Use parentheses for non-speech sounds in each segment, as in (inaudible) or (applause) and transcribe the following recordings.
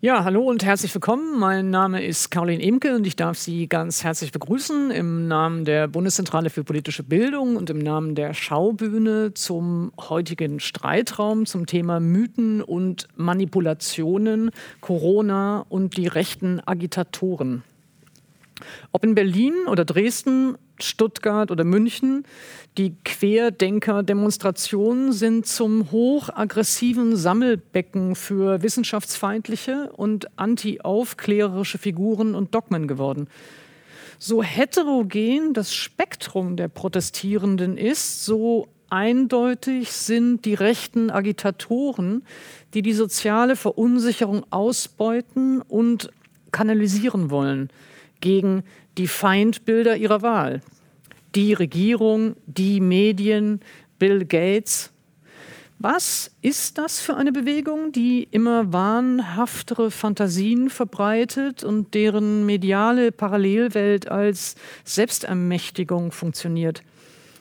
Ja, hallo und herzlich willkommen. Mein Name ist Caroline Imke und ich darf Sie ganz herzlich begrüßen im Namen der Bundeszentrale für politische Bildung und im Namen der Schaubühne zum heutigen Streitraum zum Thema Mythen und Manipulationen, Corona und die rechten Agitatoren. Ob in Berlin oder Dresden, Stuttgart oder München, die Querdenker-Demonstrationen sind zum hochaggressiven Sammelbecken für wissenschaftsfeindliche und anti-aufklärerische Figuren und Dogmen geworden. So heterogen das Spektrum der Protestierenden ist, so eindeutig sind die rechten Agitatoren, die die soziale Verunsicherung ausbeuten und kanalisieren wollen gegen die Feindbilder ihrer Wahl. Die Regierung, die Medien, Bill Gates. Was ist das für eine Bewegung, die immer wahnhaftere Fantasien verbreitet und deren mediale Parallelwelt als Selbstermächtigung funktioniert?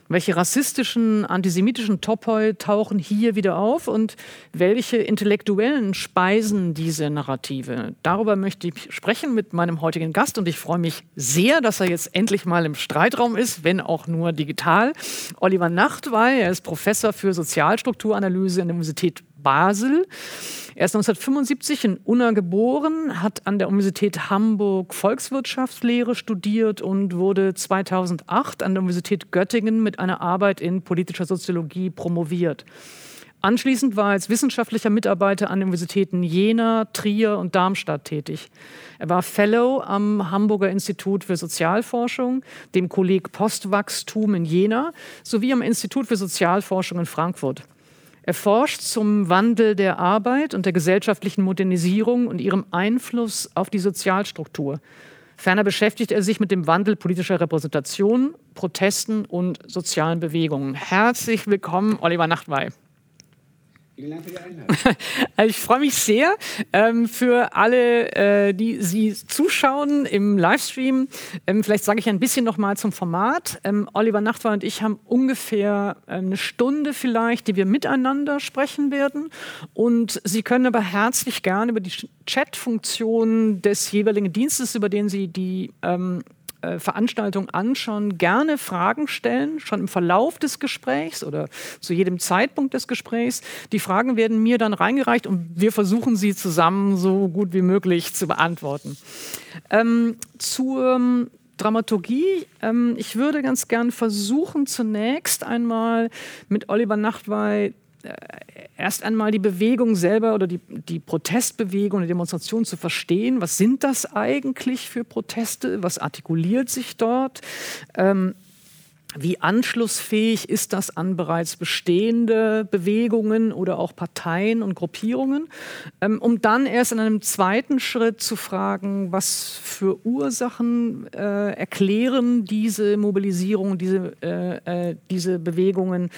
Welche rassistischen, antisemitischen Topoi tauchen hier wieder auf und welche Intellektuellen speisen diese Narrative? Darüber möchte ich sprechen mit meinem heutigen Gast und ich freue mich sehr, dass er jetzt endlich mal im Streitraum ist, wenn auch nur digital. Oliver Nachtwey, er ist Professor für Sozialstrukturanalyse an der Universität Basel. Er ist 1975 in Unna geboren, hat an der Universität Hamburg Volkswirtschaftslehre studiert und wurde 2008 an der Universität Göttingen mit einer Arbeit in politischer Soziologie promoviert. Anschließend war er als wissenschaftlicher Mitarbeiter an den Universitäten Jena, Trier und Darmstadt tätig. Er war Fellow am Hamburger Institut für Sozialforschung, dem Kolleg Postwachstum in Jena sowie am Institut für Sozialforschung in Frankfurt. Er forscht zum Wandel der Arbeit und der gesellschaftlichen Modernisierung und ihrem Einfluss auf die Sozialstruktur. Ferner beschäftigt er sich mit dem Wandel politischer Repräsentation, Protesten und sozialen Bewegungen. Herzlich willkommen, Oliver Nachtwey. Vielen Dank für die Einladung. (laughs) Also ich freue mich sehr ähm, für alle, äh, die Sie zuschauen im Livestream. Ähm, vielleicht sage ich ein bisschen noch mal zum Format. Ähm, Oliver Nachtwey und ich haben ungefähr äh, eine Stunde vielleicht, die wir miteinander sprechen werden. Und Sie können aber herzlich gerne über die Chat-Funktion des jeweiligen Dienstes, über den Sie die ähm, äh, Veranstaltung anschauen, gerne Fragen stellen, schon im Verlauf des Gesprächs oder zu jedem Zeitpunkt des Gesprächs. Die Fragen werden mir dann reingereicht und wir versuchen sie zusammen so gut wie möglich zu beantworten. Ähm, zur Dramaturgie. Ähm, ich würde ganz gern versuchen, zunächst einmal mit Oliver Nachtwey äh, erst einmal die Bewegung selber oder die, die Protestbewegung, die Demonstration zu verstehen. Was sind das eigentlich für Proteste? Was artikuliert sich dort? Ähm, wie anschlussfähig ist das an bereits bestehende Bewegungen oder auch Parteien und Gruppierungen, ähm, um dann erst in einem zweiten Schritt zu fragen, was für Ursachen äh, erklären diese Mobilisierung, diese, äh, äh, diese Bewegungen,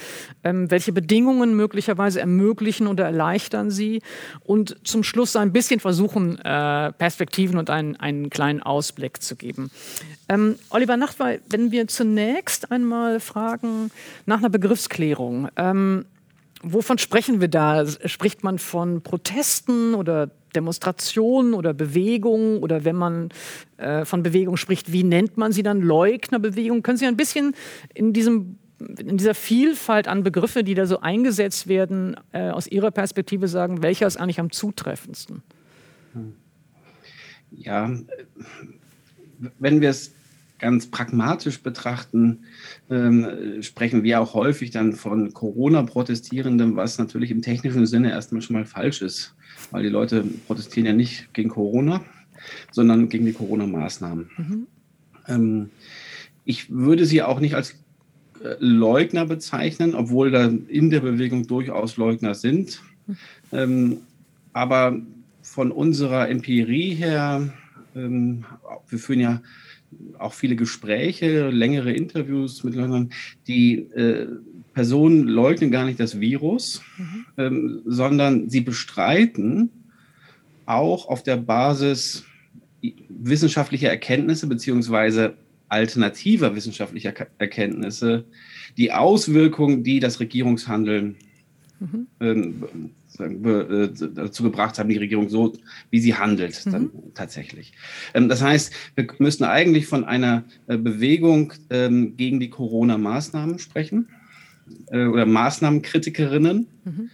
ähm, welche Bedingungen möglicherweise ermöglichen oder erleichtern sie und zum Schluss ein bisschen versuchen, äh, Perspektiven und einen, einen kleinen Ausblick zu geben. Ähm, Oliver Nachtwey, wenn wir zunächst einmal fragen nach einer Begriffsklärung. Ähm, wovon sprechen wir da? Spricht man von Protesten oder Demonstrationen oder Bewegungen oder wenn man äh, von Bewegung spricht, wie nennt man sie dann? Leugnerbewegung? Können Sie ein bisschen in diesem in dieser Vielfalt an Begriffe, die da so eingesetzt werden, äh, aus Ihrer Perspektive sagen, welcher ist eigentlich am zutreffendsten? Ja, wenn wir es ganz pragmatisch betrachten, ähm, sprechen wir auch häufig dann von Corona-Protestierenden, was natürlich im technischen Sinne erstmal schon mal falsch ist, weil die Leute protestieren ja nicht gegen Corona, sondern gegen die Corona-Maßnahmen. Mhm. Ähm, ich würde sie auch nicht als äh, Leugner bezeichnen, obwohl da in der Bewegung durchaus Leugner sind. Mhm. Ähm, aber von unserer Empirie her, ähm, wir führen ja auch viele Gespräche, längere Interviews mit Leuten, die äh, Personen leugnen gar nicht das Virus, mhm. ähm, sondern sie bestreiten auch auf der Basis wissenschaftlicher Erkenntnisse beziehungsweise alternativer wissenschaftlicher Erkenntnisse die Auswirkungen, die das Regierungshandeln mhm. ähm, äh, dazu gebracht haben, die Regierung so, wie sie handelt, dann mhm. tatsächlich. Ähm, das heißt, wir müssen eigentlich von einer äh, Bewegung ähm, gegen die Corona-Maßnahmen sprechen äh, oder Maßnahmenkritikerinnen. Mhm.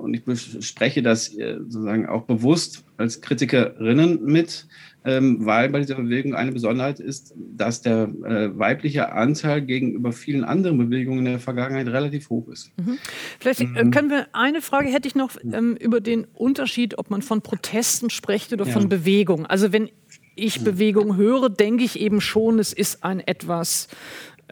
Und ich spreche das sozusagen auch bewusst als Kritikerinnen mit, weil bei dieser Bewegung eine Besonderheit ist, dass der äh, weibliche Anteil gegenüber vielen anderen Bewegungen in der Vergangenheit relativ hoch ist. Mhm. Vielleicht äh, mhm. können wir eine Frage hätte ich noch ähm, über den Unterschied, ob man von Protesten spricht oder ja. von Bewegung. Also wenn ich Bewegung höre, denke ich eben schon, es ist ein etwas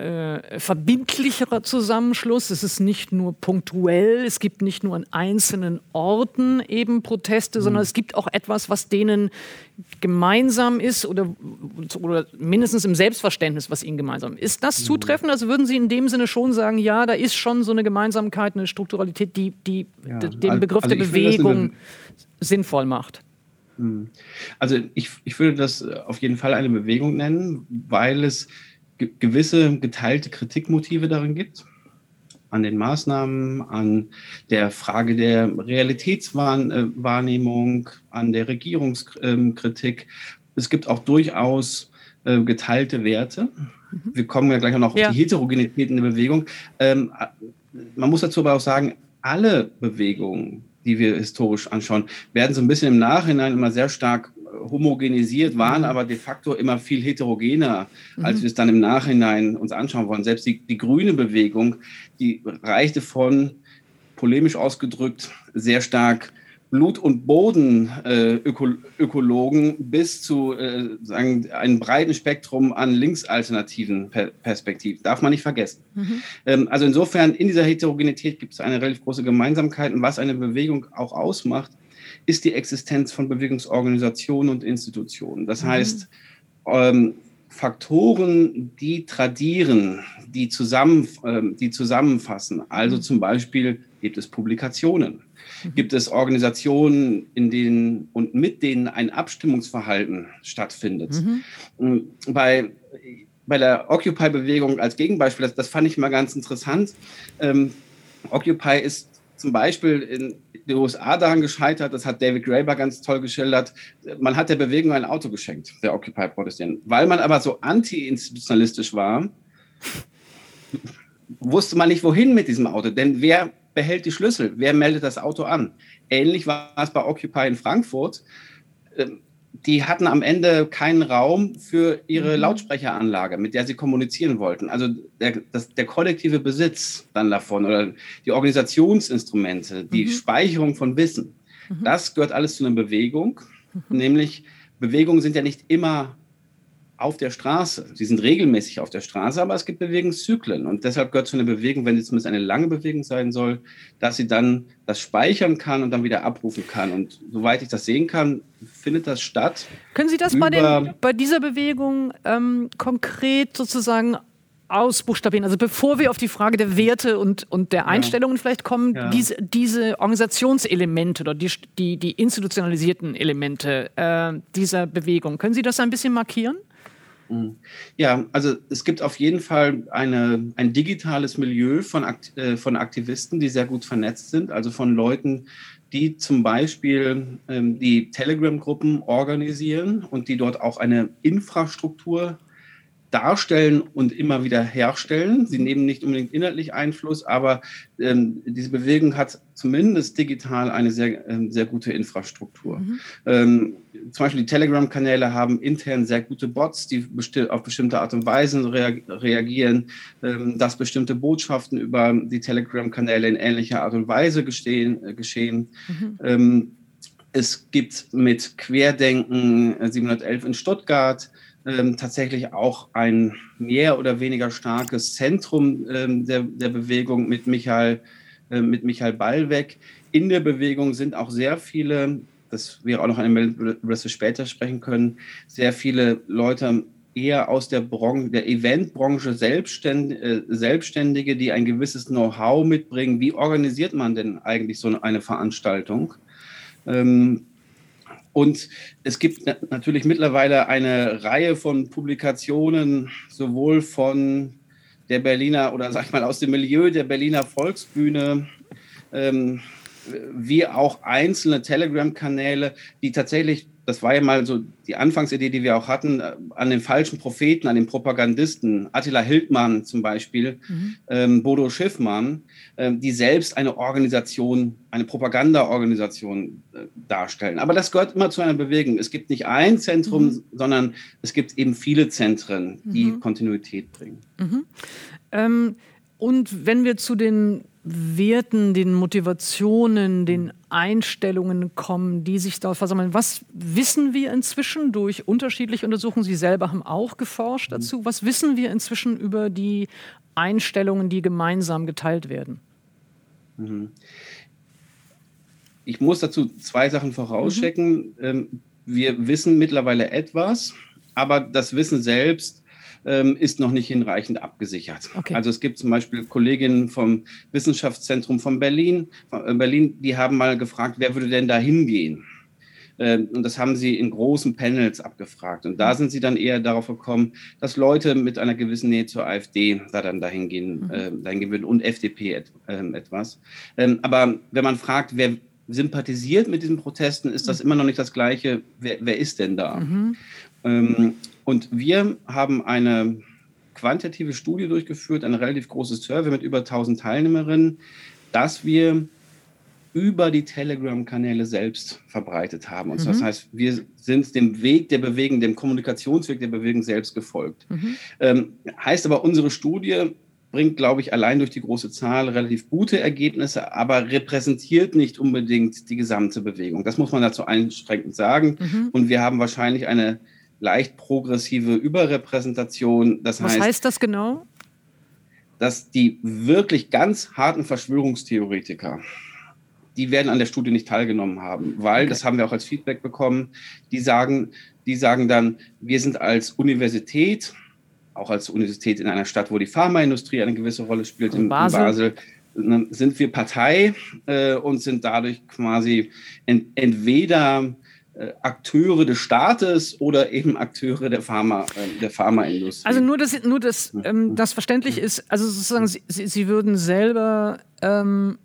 äh, verbindlicherer Zusammenschluss. Es ist nicht nur punktuell, es gibt nicht nur an einzelnen Orten eben Proteste, mhm. sondern es gibt auch etwas, was denen gemeinsam ist oder, oder mindestens im Selbstverständnis, was ihnen gemeinsam ist. Ist das mhm. zutreffend? Also würden Sie in dem Sinne schon sagen, ja, da ist schon so eine Gemeinsamkeit, eine Strukturalität, die, die ja. den Begriff also der Bewegung sinnvoll macht? Mhm. Also ich, ich würde das auf jeden Fall eine Bewegung nennen, weil es gewisse geteilte Kritikmotive darin gibt, an den Maßnahmen, an der Frage der Realitätswahrnehmung, an der Regierungskritik. Es gibt auch durchaus äh, geteilte Werte. Mhm. Wir kommen ja gleich noch ja. auf die Heterogenität in der Bewegung. Ähm, man muss dazu aber auch sagen, alle Bewegungen, die wir historisch anschauen, werden so ein bisschen im Nachhinein immer sehr stark homogenisiert, waren mhm. aber de facto immer viel heterogener, als mhm. wir es dann im Nachhinein uns anschauen wollen. Selbst die, die grüne Bewegung, die reichte von, polemisch ausgedrückt, sehr stark Blut- und Bodenökologen äh, bis zu äh, sagen, einem breiten Spektrum an linksalternativen per Perspektiven. Darf man nicht vergessen. Mhm. Ähm, also insofern, in dieser Heterogenität gibt es eine relativ große Gemeinsamkeit. Und was eine Bewegung auch ausmacht, ist die Existenz von Bewegungsorganisationen und Institutionen. Das mhm. heißt, ähm, Faktoren, die tradieren, die, zusammen, ähm, die zusammenfassen. Also mhm. zum Beispiel gibt es Publikationen, mhm. gibt es Organisationen, in denen und mit denen ein Abstimmungsverhalten stattfindet. Mhm. Bei, bei der Occupy-Bewegung als Gegenbeispiel, das, das, fand ich mal ganz interessant. Ähm, Occupy ist zum Beispiel in den USA daran gescheitert, das hat David Graeber ganz toll geschildert, man hat der Bewegung ein Auto geschenkt, der Occupy-Protestierenden. Weil man aber so anti-institutionalistisch war, (laughs) wusste man nicht, wohin mit diesem Auto. Denn wer behält die Schlüssel? Wer meldet das Auto an? Ähnlich war es bei Occupy in Frankfurt. Die hatten am Ende keinen Raum für ihre mhm. Lautsprecheranlage, mit der sie kommunizieren wollten. Also der, das, der kollektive Besitz dann davon oder die Organisationsinstrumente, die mhm. Speicherung von Wissen, mhm. das gehört alles zu einer Bewegung. Mhm. Nämlich Bewegungen sind ja nicht immer auf der Straße. Sie sind regelmäßig auf der Straße, aber es gibt Bewegungszyklen. Und deshalb gehört zu einer Bewegung, wenn sie zumindest eine lange Bewegung sein soll, dass sie dann das speichern kann und dann wieder abrufen kann. Und soweit ich das sehen kann, findet das statt. Können Sie das bei, den, bei dieser Bewegung ähm, konkret sozusagen ausbuchstabieren. Also bevor wir auf die Frage der Werte und, und der Einstellungen ja. vielleicht kommen, ja. diese, diese Organisationselemente oder die, die, die institutionalisierten Elemente äh, dieser Bewegung, können Sie das ein bisschen markieren? Mhm. Ja, also es gibt auf jeden Fall eine, ein digitales Milieu von, äh, von Aktivisten, die sehr gut vernetzt sind, also von Leuten, die zum Beispiel ähm, die Telegram-Gruppen organisieren und die dort auch eine Infrastruktur darstellen und immer wieder herstellen. Sie nehmen nicht unbedingt inhaltlich Einfluss, aber ähm, diese Bewegung hat zumindest digital eine sehr, ähm, sehr gute Infrastruktur. Mhm. Ähm, zum Beispiel die Telegram-Kanäle haben intern sehr gute Bots, die besti auf bestimmte Art und Weise rea reagieren, ähm, dass bestimmte Botschaften über die Telegram-Kanäle in ähnlicher Art und Weise gestehen, äh, geschehen. Mhm. Ähm, es gibt mit Querdenken 711 äh, in Stuttgart ähm, tatsächlich auch ein mehr oder weniger starkes Zentrum ähm, der, der Bewegung mit Michael, äh, mit Michael Ballweg. In der Bewegung sind auch sehr viele, das wäre auch noch eine Meldung, über das wir später sprechen können, sehr viele Leute eher aus der, Bron der Eventbranche Selbstständ äh, Selbstständige, die ein gewisses Know-how mitbringen. Wie organisiert man denn eigentlich so eine Veranstaltung? Ähm, und es gibt natürlich mittlerweile eine Reihe von Publikationen, sowohl von der Berliner oder sag ich mal aus dem Milieu der Berliner Volksbühne, ähm, wie auch einzelne Telegram-Kanäle, die tatsächlich das war ja mal so die Anfangsidee, die wir auch hatten, äh, an den falschen Propheten, an den Propagandisten, Attila Hildmann zum Beispiel, mhm. ähm, Bodo Schiffmann, äh, die selbst eine Organisation, eine Propagandaorganisation äh, darstellen. Aber das gehört immer zu einer Bewegung. Es gibt nicht ein Zentrum, mhm. sondern es gibt eben viele Zentren, die mhm. Kontinuität bringen. Mhm. Ähm, und wenn wir zu den Werten, den Motivationen, den Einstellungen kommen, die sich da versammeln. Was wissen wir inzwischen durch unterschiedliche Untersuchungen? Sie selber haben auch geforscht dazu. Was wissen wir inzwischen über die Einstellungen, die gemeinsam geteilt werden? Mhm. Ich muss dazu zwei Sachen vorauschecken. Mhm. Wir wissen mittlerweile etwas, aber das Wissen selbst ähm, ist noch nicht hinreichend abgesichert. Okay. Also es gibt zum Beispiel Kolleginnen vom Wissenschaftszentrum von Berlin, von äh, Berlin, die haben mal gefragt, wer würde denn da hingehen? Ähm, und das haben sie in großen Panels abgefragt. Und da mhm. sind sie dann eher darauf gekommen, dass Leute mit einer gewissen Nähe zur AfD da dann dahin gehen, mhm. äh, dahin gehen würden und FDP et, äh, etwas. Ähm, aber wenn man fragt, wer sympathisiert mit diesen Protesten, ist das mhm. immer noch nicht das Gleiche. Wer, wer ist denn da? Mhm. Ähm, und wir haben eine quantitative Studie durchgeführt, ein relativ großes Survey mit über 1000 Teilnehmerinnen, dass wir über die Telegram-Kanäle selbst verbreitet haben. Und mhm. das heißt, wir sind dem Weg der Bewegung, dem Kommunikationsweg der Bewegung selbst gefolgt. Mhm. Ähm, heißt aber, unsere Studie bringt, glaube ich, allein durch die große Zahl relativ gute Ergebnisse, aber repräsentiert nicht unbedingt die gesamte Bewegung. Das muss man dazu einschränkend sagen. Mhm. Und wir haben wahrscheinlich eine leicht progressive Überrepräsentation. Das Was heißt, heißt das genau? Dass die wirklich ganz harten Verschwörungstheoretiker, die werden an der Studie nicht teilgenommen haben, weil, okay. das haben wir auch als Feedback bekommen, die sagen, die sagen dann, wir sind als Universität, auch als Universität in einer Stadt, wo die Pharmaindustrie eine gewisse Rolle spielt, in, in Basel, ne, sind wir Partei äh, und sind dadurch quasi ent, entweder Akteure des Staates oder eben Akteure der, Pharma, äh, der Pharmaindustrie. Also nur, dass, nur dass ähm, das verständlich ist, also sozusagen, Sie, Sie würden selber ähm,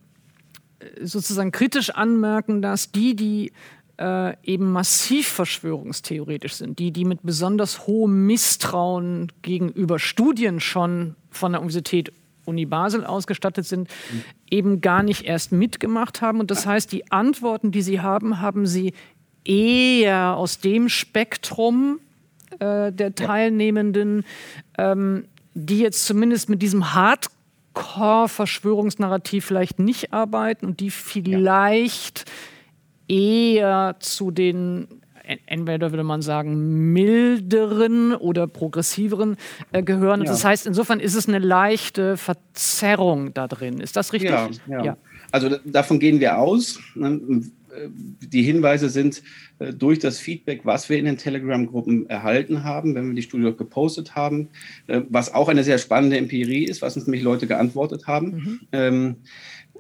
sozusagen kritisch anmerken, dass die, die äh, eben massiv verschwörungstheoretisch sind, die, die mit besonders hohem Misstrauen gegenüber Studien schon von der Universität Uni Basel ausgestattet sind, mhm. eben gar nicht erst mitgemacht haben. Und das heißt, die Antworten, die sie haben, haben sie eher aus dem Spektrum äh, der Teilnehmenden, ähm, die jetzt zumindest mit diesem Hardcore-Verschwörungsnarrativ vielleicht nicht arbeiten und die vielleicht ja. eher zu den entweder würde man sagen milderen oder progressiveren äh, gehören. Ja. Das heißt, insofern ist es eine leichte Verzerrung da drin. Ist das richtig? Ja, ja. ja. also davon gehen wir aus. Ne? die Hinweise sind äh, durch das Feedback, was wir in den Telegram-Gruppen erhalten haben, wenn wir die Studie gepostet haben, äh, was auch eine sehr spannende Empirie ist, was uns nämlich Leute geantwortet haben. Mhm. Ähm,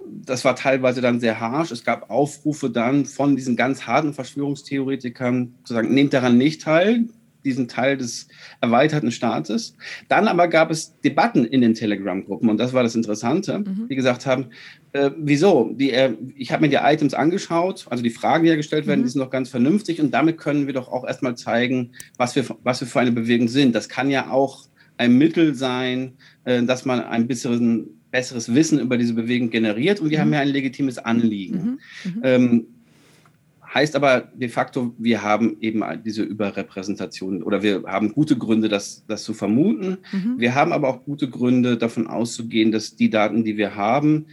das war teilweise dann sehr harsch. Es gab Aufrufe dann von diesen ganz harten Verschwörungstheoretikern zu sagen, nehmt daran nicht teil, diesen Teil des erweiterten Staates. Dann aber gab es Debatten in den Telegram-Gruppen und das war das Interessante, mhm. die gesagt haben, äh, wieso? Die, äh, ich habe mir die Items angeschaut, also die Fragen, die ja gestellt werden, mhm. die sind doch ganz vernünftig und damit können wir doch auch erstmal zeigen, was wir, was wir für eine Bewegung sind. Das kann ja auch ein Mittel sein, äh, dass man ein bisschen besseres Wissen über diese Bewegung generiert und wir mhm. haben ja ein legitimes Anliegen. Mhm. Mhm. Ähm, Heißt aber de facto, wir haben eben diese Überrepräsentation oder wir haben gute Gründe, das, das zu vermuten. Mhm. Wir haben aber auch gute Gründe, davon auszugehen, dass die Daten, die wir haben,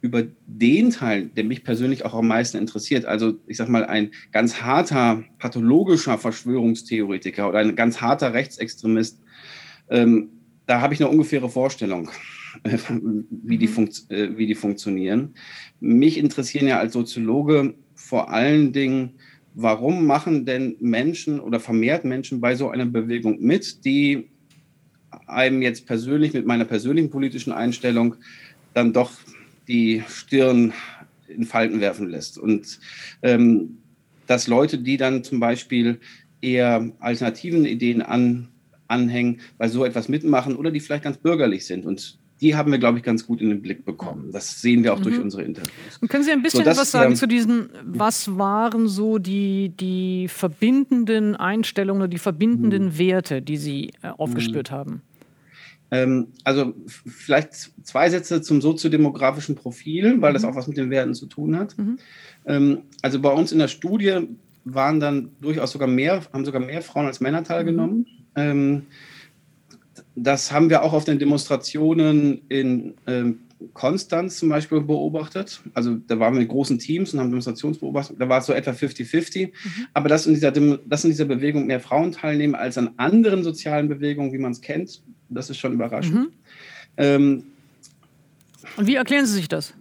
über den Teil, der mich persönlich auch am meisten interessiert, also ich sage mal ein ganz harter pathologischer Verschwörungstheoretiker oder ein ganz harter Rechtsextremist, ähm, da habe ich eine ungefähre Vorstellung, wie, die mhm. äh, wie die funktionieren. Mich interessieren ja als Soziologe vor allen Dingen, warum machen denn Menschen oder vermehrt Menschen bei so einer Bewegung mit, die einem jetzt persönlich mit meiner persönlichen politischen Einstellung dann doch die Stirn in Falten werfen lässt. Und ähm, dass Leute, die dann zum Beispiel eher alternativen Ideen an, anhängen, bei so etwas mitmachen oder die vielleicht ganz bürgerlich sind und die haben wir, glaube ich, ganz gut in den Blick bekommen. Das sehen wir auch mhm. durch unsere Interviews. Und können Sie ein bisschen so, das, was sagen ähm, zu diesen, was waren so die, die verbindenden Einstellungen oder die verbindenden mhm. Werte, die Sie äh, aufgespürt mhm. haben? Ähm, also vielleicht zwei Sätze zum soziodemografischen Profil, weil das mhm. auch was mit den Werten zu tun hat. Mhm. Ähm, also bei uns in der Studie waren dann durchaus sogar mehr, haben sogar mehr Frauen als Männer teilgenommen. Mhm. Ähm, das haben wir auch auf den Demonstrationen in ähm, Konstanz zum Beispiel beobachtet. Also da waren wir mit großen Teams und haben Demonstrationsbeobachtet. Da war es so etwa 50-50. Mhm. Aber dass in, dieser, dass in dieser Bewegung mehr Frauen teilnehmen als an anderen sozialen Bewegungen, wie man es kennt, das ist schon überraschend. Mhm. Ähm, und wie erklären Sie sich das?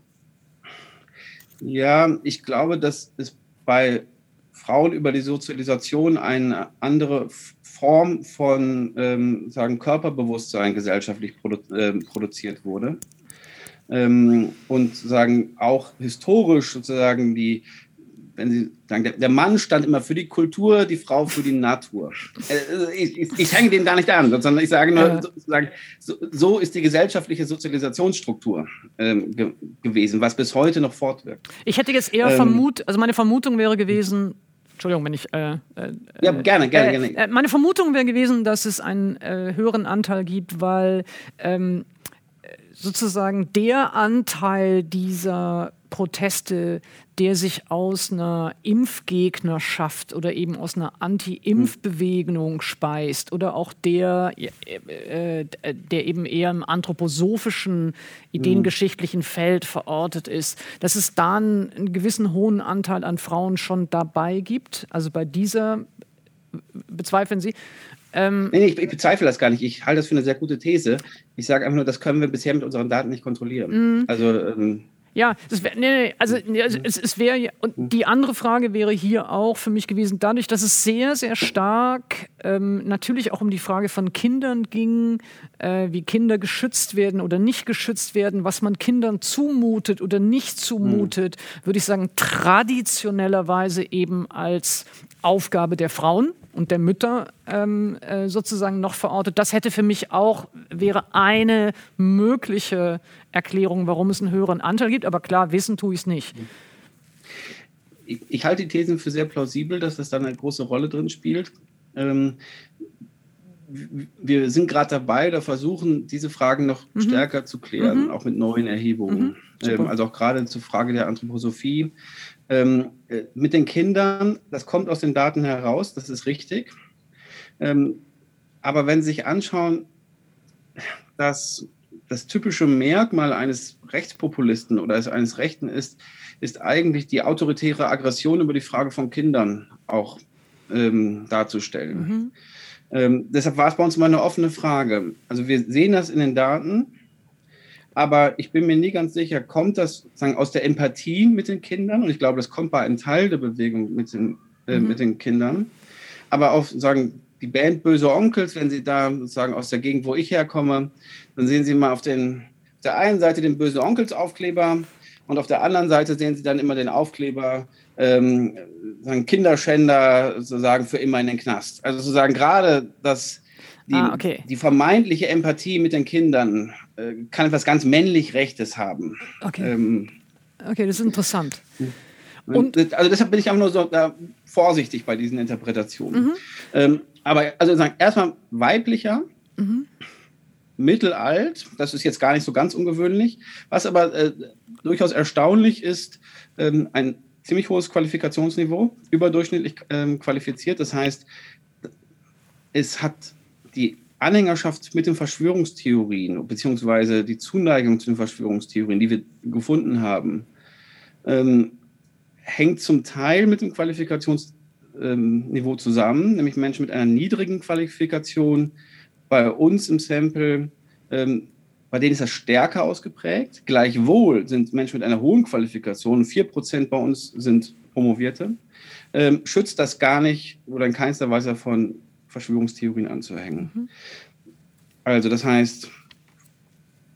Ja, ich glaube, dass es bei Frauen über die Sozialisation eine andere Form von ähm, sagen Körperbewusstsein gesellschaftlich produ äh, produziert wurde. Ähm, und sagen auch historisch sozusagen die, wenn Sie sagen, der, der, Mann stand immer für die Kultur, die Frau für die Natur. Äh, ich, ich, ich hänge den gar nicht an, sondern ich sage nur, sozusagen, so, so ist die gesellschaftliche Sozialisationsstruktur ähm, ge gewesen, was bis heute noch fortwirkt. Ich hätte jetzt eher ähm, vermutet, also meine Vermutung wäre gewesen, Entschuldigung, wenn ich. Äh, äh, ja, gerne, gerne, äh, gerne. Äh, meine Vermutung wäre gewesen, dass es einen äh, höheren Anteil gibt, weil ähm, sozusagen der Anteil dieser Proteste, der sich aus einer Impfgegnerschaft oder eben aus einer Anti-Impf-Bewegung speist oder auch der, äh, äh, der eben eher im anthroposophischen, ideengeschichtlichen Feld verortet ist, dass es da einen gewissen hohen Anteil an Frauen schon dabei gibt. Also bei dieser bezweifeln Sie? Ähm, nee, ich, ich, bezweifle das gar nicht. Ich halte das für eine sehr gute These. Ich sage einfach nur, das können wir bisher mit unseren Daten nicht kontrollieren. Mhm. Also ähm, ja, das wär, nee, nee, also, also es, es wäre und die andere Frage wäre hier auch für mich gewesen, dadurch, dass es sehr, sehr stark ähm, natürlich auch um die Frage von Kindern ging, äh, wie Kinder geschützt werden oder nicht geschützt werden, was man Kindern zumutet oder nicht zumutet, mhm. würde ich sagen, traditionellerweise eben als Aufgabe der Frauen und der Mütter ähm, äh, sozusagen noch verortet. Das hätte für mich auch, wäre eine mögliche Erklärung, warum es einen höheren Anteil gibt. Aber klar, wissen tue ich es nicht. Ich, ich, halte die Thesen für sehr plausibel, dass das dann eine große Rolle drin spielt. Ähm, wir sind gerade dabei, da versuchen, diese Fragen noch mhm. stärker zu klären, mhm. auch mit neuen Erhebungen. Mhm. Ähm, also auch gerade zur Frage der Anthroposophie. Ähm, äh, mit den Kindern, das kommt aus den Daten heraus, das ist richtig. Ähm, aber wenn Sie sich anschauen, dass das typische Merkmal eines Rechtspopulisten oder eines Rechten ist, ist eigentlich die autoritäre Aggression über die Frage von Kindern auch ähm, darzustellen. Mhm. Ähm, deshalb war es bei uns mal eine offene Frage. Also wir sehen das in den Daten, aber ich bin mir nie ganz sicher, kommt das sagen, aus der Empathie mit den Kindern? Und ich glaube, das kommt bei einem Teil der Bewegung mit den, äh, mhm. mit den Kindern. Aber auch sagen, die Band Böse Onkels, wenn Sie da sozusagen aus der Gegend, wo ich herkomme, dann sehen Sie mal auf, den, auf der einen Seite den Böse Onkels Aufkleber und auf der anderen Seite sehen Sie dann immer den Aufkleber ähm, Kinderschänder sozusagen für immer in den Knast. Also sozusagen gerade das die, ah, okay. die vermeintliche Empathie mit den Kindern äh, kann etwas ganz männlich Rechtes haben. Okay. Ähm, okay, das ist interessant. Und, also deshalb bin ich auch nur so äh, vorsichtig bei diesen Interpretationen. Mhm. Ähm, aber also sagen, erstmal weiblicher, mhm. mittelalt, das ist jetzt gar nicht so ganz ungewöhnlich. Was aber äh, durchaus erstaunlich ist, ähm, ein ziemlich hohes Qualifikationsniveau, überdurchschnittlich ähm, qualifiziert. Das heißt, es hat die Anhängerschaft mit den Verschwörungstheorien, beziehungsweise die Zuneigung zu den Verschwörungstheorien, die wir gefunden haben, ähm, hängt zum Teil mit dem Qualifikationsniveau ähm, zusammen, nämlich Menschen mit einer niedrigen Qualifikation. Bei uns im Sample, ähm, bei denen ist das stärker ausgeprägt. Gleichwohl sind Menschen mit einer hohen Qualifikation, 4% bei uns sind Promovierte, ähm, schützt das gar nicht oder in keinster Weise davon, Verschwörungstheorien anzuhängen. Mhm. Also das heißt,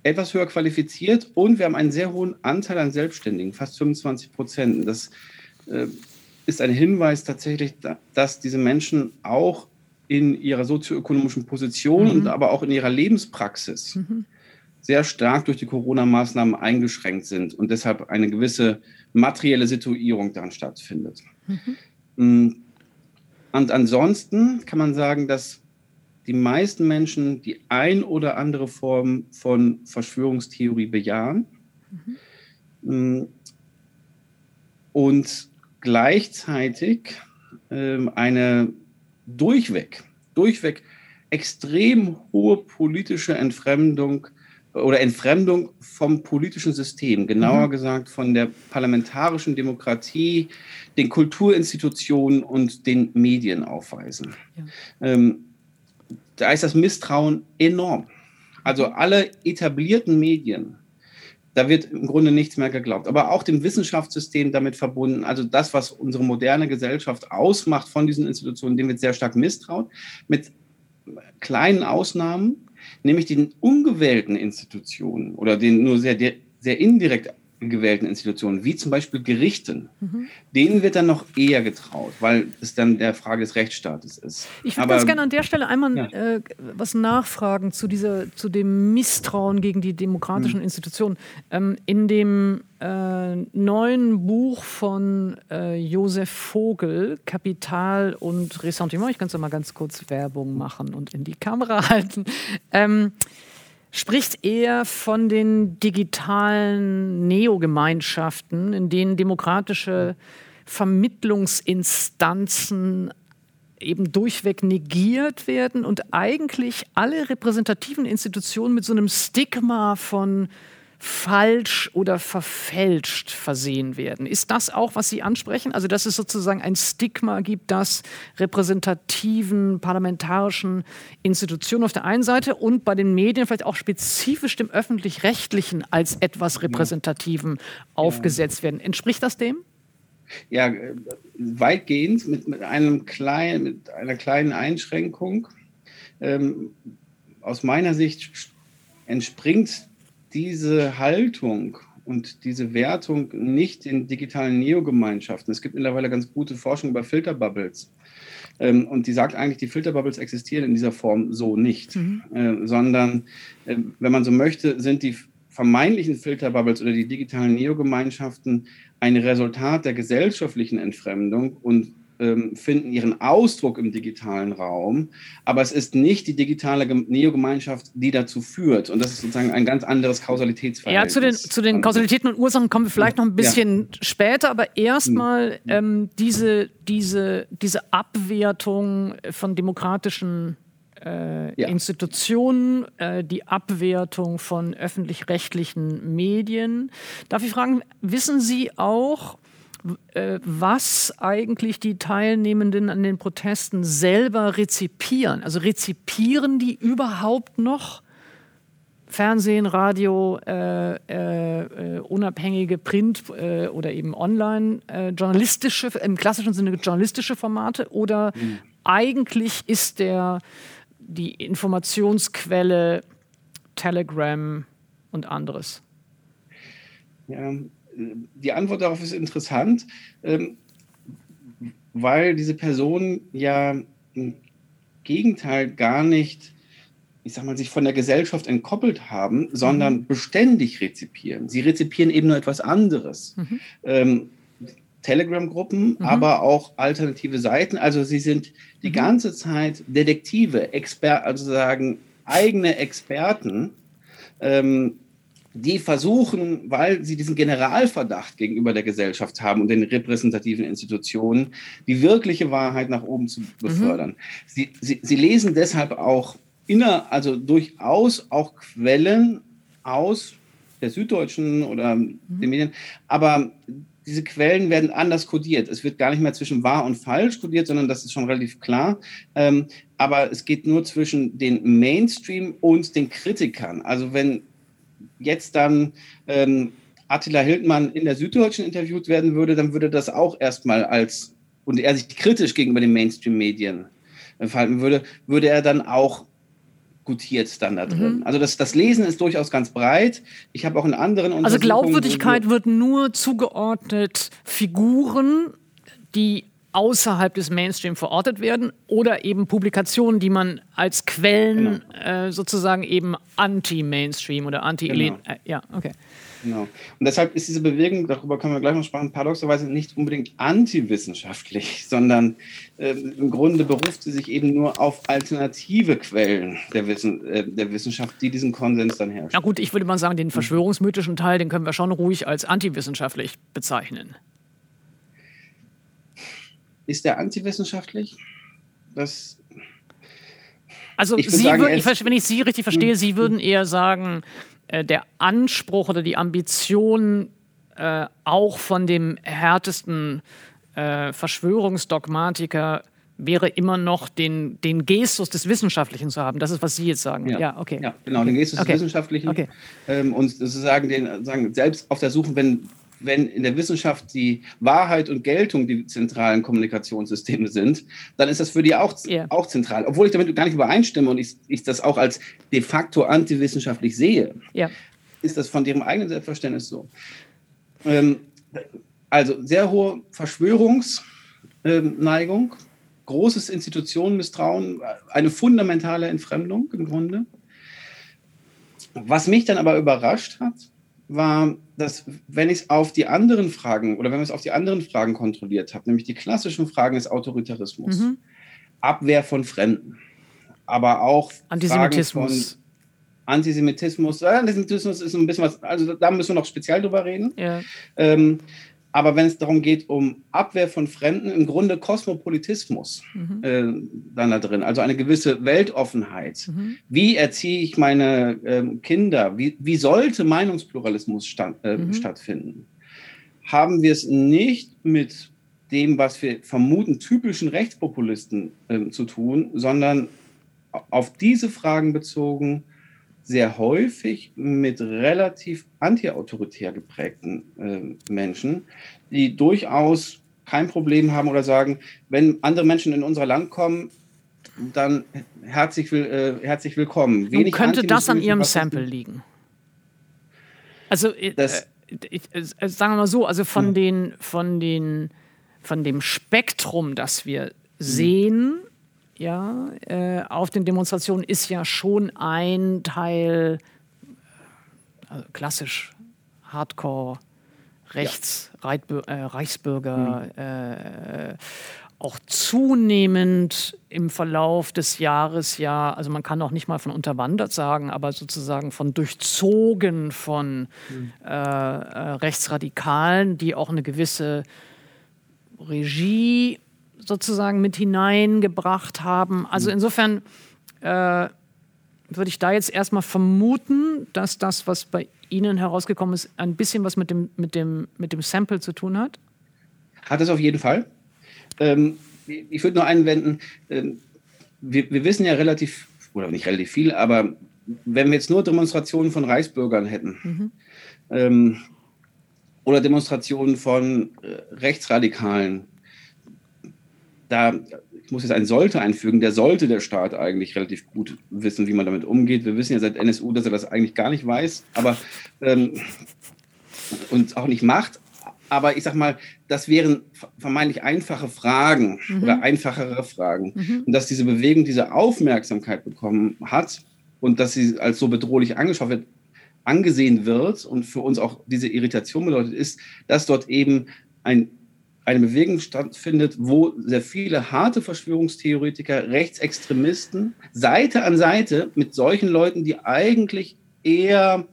etwas höher qualifiziert und wir haben einen sehr hohen Anteil an Selbstständigen, fast 25 Prozent. Das äh, ist ein Hinweis tatsächlich, dass diese Menschen auch in ihrer sozioökonomischen Position mhm. und aber auch in ihrer Lebenspraxis mhm. sehr stark durch die Corona-Maßnahmen eingeschränkt sind und deshalb eine gewisse materielle Situierung dann stattfindet. Mhm. Und ansonsten kann man sagen, dass die meisten Menschen die ein oder andere Form von Verschwörungstheorie bejahen. Mhm. Und gleichzeitig ähm, eine durchweg, durchweg extrem hohe politische Entfremdung oder Entfremdung vom politischen System, genauer mhm. gesagt von der parlamentarischen Demokratie, den Kulturinstitutionen und den Medien aufweisen. Ja. Ähm, da ist das Misstrauen enorm. Also alle etablierten Medien, da wird im Grunde nichts mehr geglaubt. Aber auch dem Wissenschaftssystem damit verbunden, also das, was unsere moderne Gesellschaft ausmacht von diesen Institutionen, dem wird sehr stark misstraut. Mit kleinen Ausnahmen, nämlich den ungewählten Institutionen oder den nur sehr, sehr indirekt gewählten Institutionen, wie zum Beispiel Gerichten, mhm. denen wird dann noch eher getraut, weil es dann der Frage des Rechtsstaates ist. Ich würde ganz gerne an der Stelle einmal ja. äh, was nachfragen zu, dieser, zu dem Misstrauen gegen die demokratischen mhm. Institutionen. Ähm, in dem äh, neuen Buch von äh, Josef Vogel, Kapital und Ressentiment, ich kann es mal ganz kurz Werbung machen und in die Kamera (laughs) halten, ähm, spricht er von den digitalen Neogemeinschaften, in denen demokratische Vermittlungsinstanzen eben durchweg negiert werden und eigentlich alle repräsentativen Institutionen mit so einem Stigma von falsch oder verfälscht versehen werden. Ist das auch, was Sie ansprechen? Also, dass es sozusagen ein Stigma gibt, das repräsentativen parlamentarischen Institutionen auf der einen Seite und bei den Medien vielleicht auch spezifisch dem öffentlich-rechtlichen als etwas Repräsentativen ja. aufgesetzt werden. Entspricht das dem? Ja, äh, weitgehend mit, mit, einem kleinen, mit einer kleinen Einschränkung. Ähm, aus meiner Sicht entspringt diese Haltung und diese Wertung nicht in digitalen Neogemeinschaften. Es gibt mittlerweile ganz gute Forschung über Filterbubbles. Ähm, und die sagt eigentlich, die Filterbubbles existieren in dieser Form so nicht, mhm. äh, sondern, äh, wenn man so möchte, sind die vermeintlichen Filterbubbles oder die digitalen Neogemeinschaften ein Resultat der gesellschaftlichen Entfremdung und ähm, finden ihren Ausdruck im digitalen Raum, aber es ist nicht die digitale Neogemeinschaft, die dazu führt. Und das ist sozusagen ein ganz anderes Kausalitätsverhältnis. Ja, zu den, zu den Kausalitäten und Ursachen kommen wir vielleicht noch ein bisschen ja. später, aber erstmal hm. ähm, diese, diese, diese Abwertung von demokratischen äh, ja. Institutionen, äh, die Abwertung von öffentlich-rechtlichen Medien. Darf ich fragen, wissen Sie auch, was eigentlich die Teilnehmenden an den Protesten selber rezipieren. Also rezipieren die überhaupt noch Fernsehen, Radio, äh, äh, äh unabhängige Print- äh, oder eben online äh, journalistische, im klassischen Sinne journalistische Formate oder mhm. eigentlich ist der die Informationsquelle Telegram und anderes? Ja, die Antwort darauf ist interessant, ähm, weil diese Personen ja im Gegenteil gar nicht, ich sag mal, sich von der Gesellschaft entkoppelt haben, sondern mhm. beständig rezipieren. Sie rezipieren eben nur etwas anderes. Mhm. Ähm, Telegram-Gruppen, mhm. aber auch alternative Seiten. Also sie sind die mhm. ganze Zeit Detektive, Exper also sagen eigene Experten, ähm, die versuchen, weil sie diesen Generalverdacht gegenüber der Gesellschaft haben und den repräsentativen Institutionen, die wirkliche Wahrheit nach oben zu befördern. Mhm. Sie, sie, sie lesen deshalb auch inner, also durchaus auch Quellen aus der Süddeutschen oder mhm. den Medien, aber diese Quellen werden anders kodiert. Es wird gar nicht mehr zwischen wahr und falsch kodiert, sondern das ist schon relativ klar. Ähm, aber es geht nur zwischen den Mainstream und den Kritikern. Also wenn jetzt dann ähm, Attila Hildmann in der Süddeutschen interviewt werden würde, dann würde das auch erstmal als, und er sich kritisch gegenüber den Mainstream-Medien verhalten würde, würde er dann auch gutiert dann da drin. Mhm. Also das, das Lesen ist durchaus ganz breit. Ich habe auch in anderen Also Glaubwürdigkeit wird nur zugeordnet Figuren, die außerhalb des Mainstream verortet werden oder eben Publikationen, die man als Quellen genau. äh, sozusagen eben anti-Mainstream oder anti-Elite. Genau. Äh, ja, okay. Genau. Und deshalb ist diese Bewegung, darüber können wir gleich noch sprechen, paradoxerweise nicht unbedingt antiwissenschaftlich, (laughs) sondern äh, im Grunde beruft sie sich eben nur auf alternative Quellen der, Wissen, äh, der Wissenschaft, die diesen Konsens dann herstellen. Na gut, ich würde mal sagen, den verschwörungsmythischen Teil, den können wir schon ruhig als antiwissenschaftlich bezeichnen. Ist der antiwissenschaftlich? Das also, ich Sie sagen, würden, wenn ich Sie richtig verstehe, Sie würden eher sagen, äh, der Anspruch oder die Ambition, äh, auch von dem härtesten äh, Verschwörungsdogmatiker wäre immer noch den, den Gestus des Wissenschaftlichen zu haben. Das ist, was Sie jetzt sagen. Ja, ja okay. Ja, genau, den Gestus okay. des Wissenschaftlichen. Okay. Ähm, und sozusagen den, sagen, selbst auf der Suche, wenn wenn in der Wissenschaft die Wahrheit und Geltung die zentralen Kommunikationssysteme sind, dann ist das für die auch, yeah. auch zentral. Obwohl ich damit gar nicht übereinstimme und ich, ich das auch als de facto antiwissenschaftlich sehe, yeah. ist das von deren eigenen Selbstverständnis so. Ähm, also sehr hohe Verschwörungsneigung, großes Institutionenmisstrauen, eine fundamentale Entfremdung im Grunde. Was mich dann aber überrascht hat, war, dass wenn ich es auf die anderen Fragen oder wenn wir es auf die anderen Fragen kontrolliert habe, nämlich die klassischen Fragen des Autoritarismus, mhm. Abwehr von Fremden, aber auch Antisemitismus. Fragen von Antisemitismus. Antisemitismus ist ein bisschen was, also da müssen wir noch speziell drüber reden. Ja. Ähm, aber wenn es darum geht, um Abwehr von Fremden, im Grunde Kosmopolitismus mhm. äh, dann da drin, also eine gewisse Weltoffenheit. Mhm. Wie erziehe ich meine äh, Kinder? Wie, wie, sollte Meinungspluralismus stand, äh, mhm. stattfinden? Haben wir es nicht mit dem, was wir vermuten, typischen Rechtspopulisten ähm, zu tun, sondern auf diese Fragen bezogen sehr häufig mit relativ antiautoritär geprägten äh, Menschen, die durchaus kein Problem haben oder sagen, wenn andere Menschen in unser Land kommen, dann herzlich, will, äh, herzlich willkommen. Wenig könnte das an Ihrem Sample liegen? Also, äh, das, ich, äh, sagen wir mal so, also von, ja. den, von, den, von dem Spektrum, das wir mhm. sehen, ja, äh, auf den Demonstrationen ist ja schon ein Teil also klassisch Hardcore rechts ja. äh, Reichsbürger mhm. äh, auch zunehmend im Verlauf des Jahres ja, also man kann auch nicht mal von unterwandert sagen, aber sozusagen von durchzogen von mhm. äh, äh Rechtsradikalen, die auch eine gewisse Regie sozusagen mit hineingebracht haben. Also mhm. insofern äh, würde ich da jetzt erstmal vermuten, dass das, was bei Ihnen herausgekommen ist, ein bisschen was mit dem, mit dem, mit dem Sample zu tun hat? Hat es auf jeden Fall. Ähm, ich würde nur einwenden, ähm, wir, wir wissen ja relativ, oder nicht relativ viel, aber wenn wir jetzt nur Demonstrationen von Reichsbürgern hätten, mhm. ähm, oder Demonstrationen von äh, Rechtsradikalen, da, ich muss jetzt ein sollte einfügen, der sollte der Staat eigentlich relativ gut wissen, wie man damit umgeht. Wir wissen ja seit NSU, dass er das eigentlich gar nicht weiß, aber ähm, und auch nicht macht. Aber ich sag mal, das wären vermeintlich einfache Fragen mhm. oder einfachere Fragen. Mhm. Und dass diese Bewegung diese Aufmerksamkeit bekommen hat und dass sie als so bedrohlich angeschaut wird, angesehen wird und für uns auch diese Irritation bedeutet, ist, dass dort eben ein eine Bewegung stattfindet, wo sehr viele harte Verschwörungstheoretiker, Rechtsextremisten Seite an Seite mit solchen Leuten, die eigentlich eher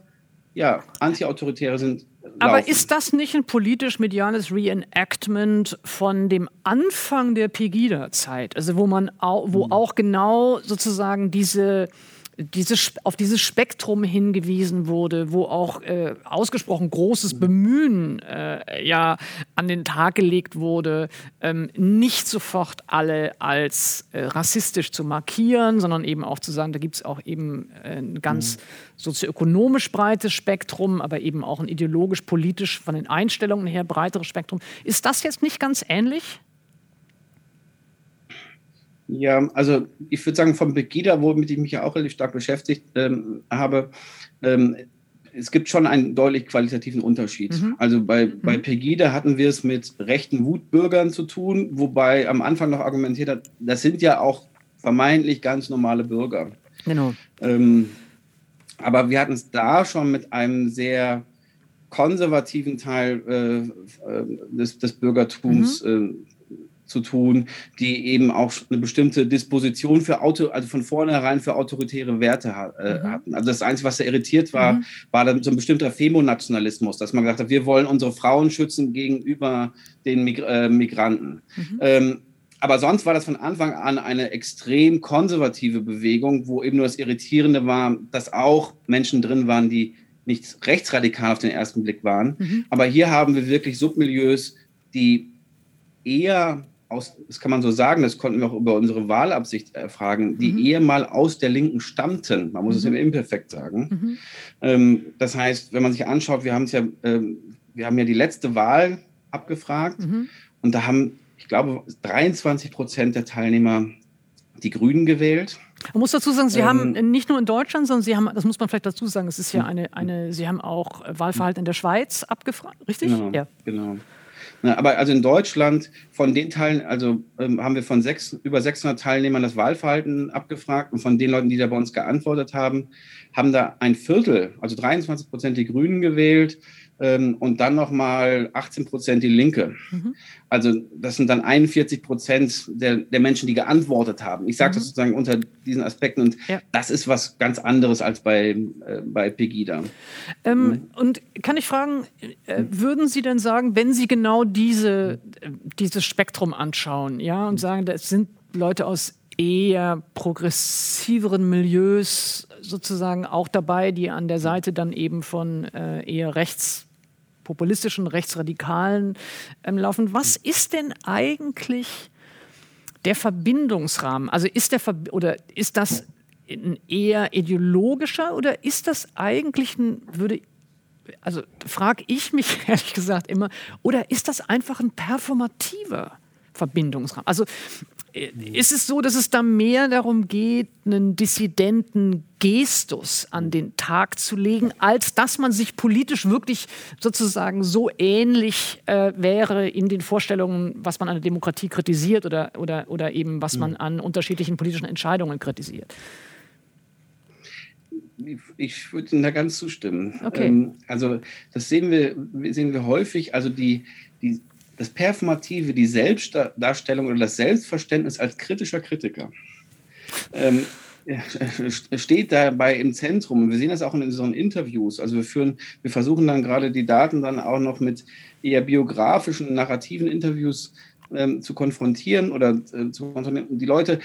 ja, antiautoritäre sind, aber ist das nicht ein politisch-mediales Reenactment von dem Anfang der Pegida-Zeit? Also wo man auch, wo hm. auch genau sozusagen diese dieses, auf dieses Spektrum hingewiesen wurde, wo auch äh, ausgesprochen großes Bemühen äh, ja an den Tag gelegt wurde, ähm, nicht sofort alle als äh, rassistisch zu markieren, sondern eben auch zu sagen, da gibt es auch eben äh, ein ganz mhm. sozioökonomisch breites Spektrum, aber eben auch ein ideologisch-politisch von den Einstellungen her breiteres Spektrum. Ist das jetzt nicht ganz ähnlich? Ja, also ich würde sagen, vom Begida, womit ich mich ja auch relativ stark beschäftigt ähm, habe, ähm, es gibt schon einen deutlich qualitativen Unterschied. Mhm. Also bei, mhm. bei Pegida hatten wir es mit rechten Wutbürgern zu tun, wobei am Anfang noch argumentiert hat, das sind ja auch vermeintlich ganz normale Bürger. Genau. Ähm, aber wir hatten es da schon mit einem sehr konservativen Teil äh, äh des, des, Bürgertums mhm. äh, zu tun, die eben auch eine bestimmte Disposition für Auto, also von vornherein für autoritäre Werte äh, mhm. hatten. Also das Einzige, was da irritiert war, mhm. war dann so ein bestimmter Femonationalismus, dass man gesagt hat, wir wollen unsere Frauen schützen gegenüber den Mig äh, Migranten. Mhm. Ähm, aber sonst war das von Anfang an eine extrem konservative Bewegung, wo eben nur das Irritierende war, dass auch Menschen drin waren, die nicht rechtsradikal auf den ersten Blick waren. Mhm. Aber hier haben wir wirklich Submilieus, die eher aus, das kann man so sagen, das konnten wir auch über unsere Wahlabsicht erfragen, die mhm. eher mal aus der Linken stammten. Man muss mhm. es im Imperfekt sagen. Mhm. Ähm, das heißt, wenn man sich anschaut, wir haben es ja, ähm, wir haben ja die letzte Wahl abgefragt mhm. und da haben, ich glaube, 23 Prozent der Teilnehmer die Grünen gewählt. Man muss dazu sagen, Sie ähm, haben nicht nur in Deutschland, sondern Sie haben, das muss man vielleicht dazu sagen, es ist ja hm. eine, eine Sie haben auch Wahlverhalten in der Schweiz abgefragt, richtig? Genau, ja. genau. Aber also in Deutschland von den Teilen, also ähm, haben wir von sechs, über 600 Teilnehmern das Wahlverhalten abgefragt und von den Leuten, die da bei uns geantwortet haben, haben da ein Viertel, also 23 Prozent die Grünen gewählt, ähm, und dann nochmal 18 Prozent die Linke. Mhm. Also das sind dann 41 Prozent der, der Menschen, die geantwortet haben. Ich sage mhm. das sozusagen unter diesen Aspekten und ja. das ist was ganz anderes als bei, äh, bei Pegida. Ähm, mhm. Und kann ich fragen, äh, würden Sie denn sagen, wenn Sie genau diese, äh, dieses Spektrum anschauen ja, und sagen, das sind Leute aus eher progressiveren Milieus sozusagen auch dabei, die an der Seite dann eben von äh, eher rechts populistischen, rechtsradikalen ähm, laufen. Was ist denn eigentlich der Verbindungsrahmen? Also ist der Ver oder ist das ein eher ideologischer oder ist das eigentlich ein, würde also frage ich mich (laughs) ehrlich gesagt immer, oder ist das einfach ein performativer Verbindungsrahmen? Also ist es so, dass es da mehr darum geht, einen dissidenten Gestus an den Tag zu legen, als dass man sich politisch wirklich sozusagen so ähnlich äh, wäre in den Vorstellungen, was man an der Demokratie kritisiert oder, oder, oder eben was man mhm. an unterschiedlichen politischen Entscheidungen kritisiert? Ich würde Ihnen da ganz zustimmen. Okay. Ähm, also das sehen wir, sehen wir häufig. Also die, die das Performative, die Selbstdarstellung oder das Selbstverständnis als kritischer Kritiker ähm, steht dabei im Zentrum. Wir sehen das auch in unseren Interviews. Also wir führen, wir versuchen dann gerade die Daten dann auch noch mit eher biografischen, narrativen Interviews ähm, zu konfrontieren oder äh, zu konfrontieren. Die Leute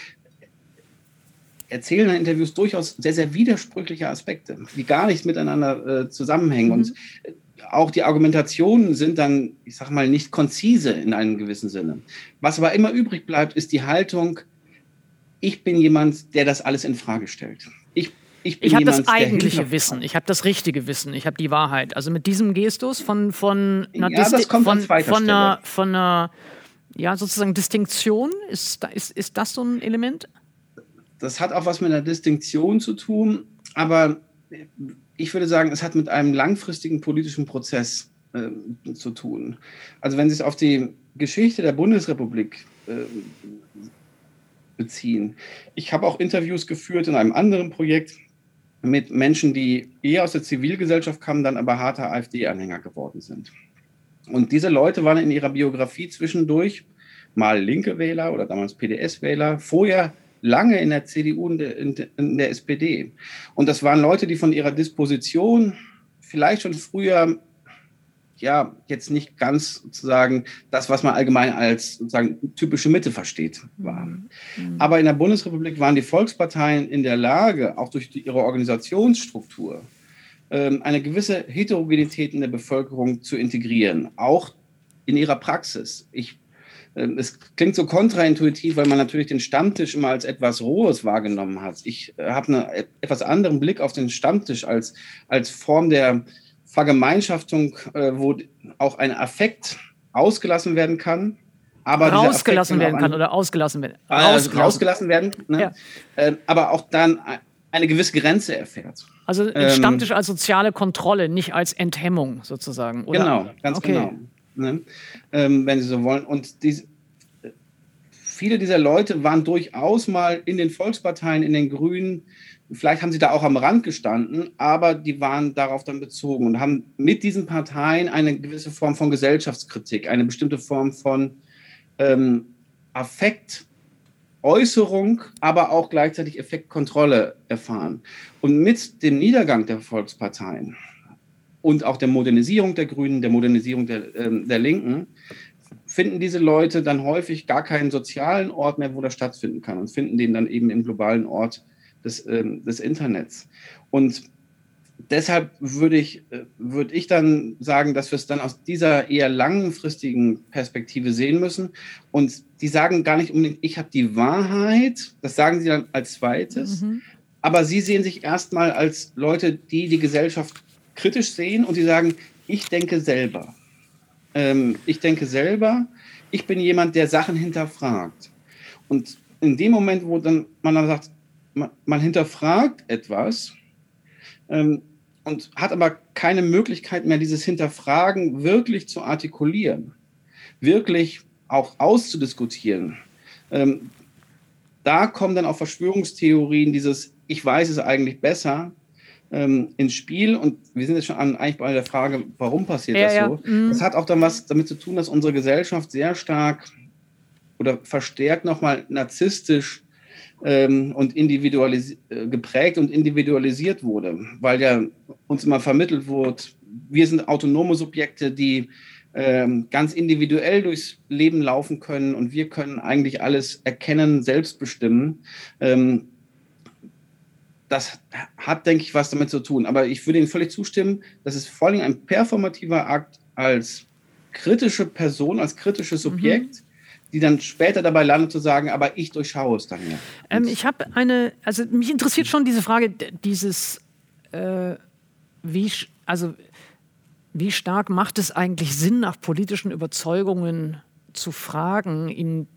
erzählen in Interviews durchaus sehr, sehr widersprüchliche Aspekte, die gar nicht miteinander äh, zusammenhängen. Mhm. Und auch die Argumentationen sind dann, ich sag mal, nicht konzise in einem gewissen Sinne. Was aber immer übrig bleibt, ist die Haltung, ich bin jemand, der das alles in Frage stellt. Ich ich, ich habe das eigentliche Wissen, ich habe das richtige Wissen, ich habe die Wahrheit. Also mit diesem Gestus von, von einer, ja, das kommt von, von, einer, von einer ja, sozusagen Distinktion, ist, ist, ist das so ein Element? Das hat auch was mit einer Distinktion zu tun, aber ich würde sagen, es hat mit einem langfristigen politischen Prozess äh, zu tun. Also wenn Sie es auf die Geschichte der Bundesrepublik äh, beziehen. Ich habe auch Interviews geführt in einem anderen Projekt mit Menschen, die eher aus der Zivilgesellschaft kamen, dann aber harter AfD-Anhänger geworden sind. Und diese Leute waren in ihrer Biografie zwischendurch mal linke Wähler oder damals PDS-Wähler, vorher lange in der CDU und in der SPD. Und das waren Leute, die von ihrer Disposition vielleicht schon früher ja, jetzt nicht ganz sozusagen das, was man allgemein als sozusagen typische Mitte versteht, waren. Mhm. Aber in der Bundesrepublik waren die Volksparteien in der Lage, auch durch die, ihre Organisationsstruktur, ähm, eine gewisse Heterogenität in der Bevölkerung zu integrieren, auch in ihrer Praxis. Ich es klingt so kontraintuitiv, weil man natürlich den Stammtisch immer als etwas Rohes wahrgenommen hat. Ich äh, habe einen e-, etwas anderen Blick auf den Stammtisch als, als Form der Vergemeinschaftung, äh, wo auch ein Affekt ausgelassen werden kann. Aber rausgelassen werden kann oder ausgelassen werden. Also rausgelassen werden, ne? ja. Ähm, aber auch dann eine gewisse Grenze erfährt. Also ein ähm, Stammtisch als soziale Kontrolle, nicht als Enthemmung sozusagen. Oder? Genau, ganz okay. genau. Ne? Ähm, wenn Sie so wollen. Und diese, viele dieser Leute waren durchaus mal in den Volksparteien, in den Grünen, vielleicht haben sie da auch am Rand gestanden, aber die waren darauf dann bezogen und haben mit diesen Parteien eine gewisse Form von Gesellschaftskritik, eine bestimmte Form von ähm, Affektäußerung, aber auch gleichzeitig Effektkontrolle erfahren. Und mit dem Niedergang der Volksparteien und auch der Modernisierung der Grünen, der Modernisierung der, ähm, der Linken, finden diese Leute dann häufig gar keinen sozialen Ort mehr, wo das stattfinden kann und finden den dann eben im globalen Ort des, ähm, des Internets. Und deshalb würde ich, äh, würde ich dann sagen, dass wir es dann aus dieser eher langfristigen Perspektive sehen müssen. Und die sagen gar nicht unbedingt, ich habe die Wahrheit, das sagen sie dann als zweites. Mhm. Aber sie sehen sich erstmal als Leute, die die Gesellschaft kritisch sehen und sie sagen, ich denke selber. Ähm, ich denke selber, ich bin jemand, der Sachen hinterfragt. Und in dem Moment, wo dann man dann sagt, man, man hinterfragt etwas ähm, und hat aber keine Möglichkeit mehr, dieses Hinterfragen wirklich zu artikulieren, wirklich auch auszudiskutieren. Ähm, da kommen dann auch Verschwörungstheorien, dieses Ich weiß es eigentlich besser, ähm, ins Spiel. Und wir sind jetzt schon an, eigentlich bei der Frage, warum passiert ja, das ja. so? Mhm. Das hat auch dann was damit zu tun, dass unsere Gesellschaft sehr stark oder verstärkt nochmal narzisstisch ähm, und individualis äh, geprägt und individualisiert wurde, weil ja uns immer vermittelt wurde, wir sind autonome Subjekte, die ähm, ganz individuell durchs Leben laufen können und wir können eigentlich alles erkennen, selbst bestimmen. Ähm, das hat, denke ich, was damit zu tun. Aber ich würde Ihnen völlig zustimmen, das ist vor allem ein performativer Akt als kritische Person, als kritisches Subjekt. Mhm die dann später dabei landet zu sagen, aber ich durchschaue es dann ja. Ähm, ich habe eine, also mich interessiert schon diese Frage, dieses, äh, wie, also wie stark macht es eigentlich Sinn, nach politischen Überzeugungen zu fragen in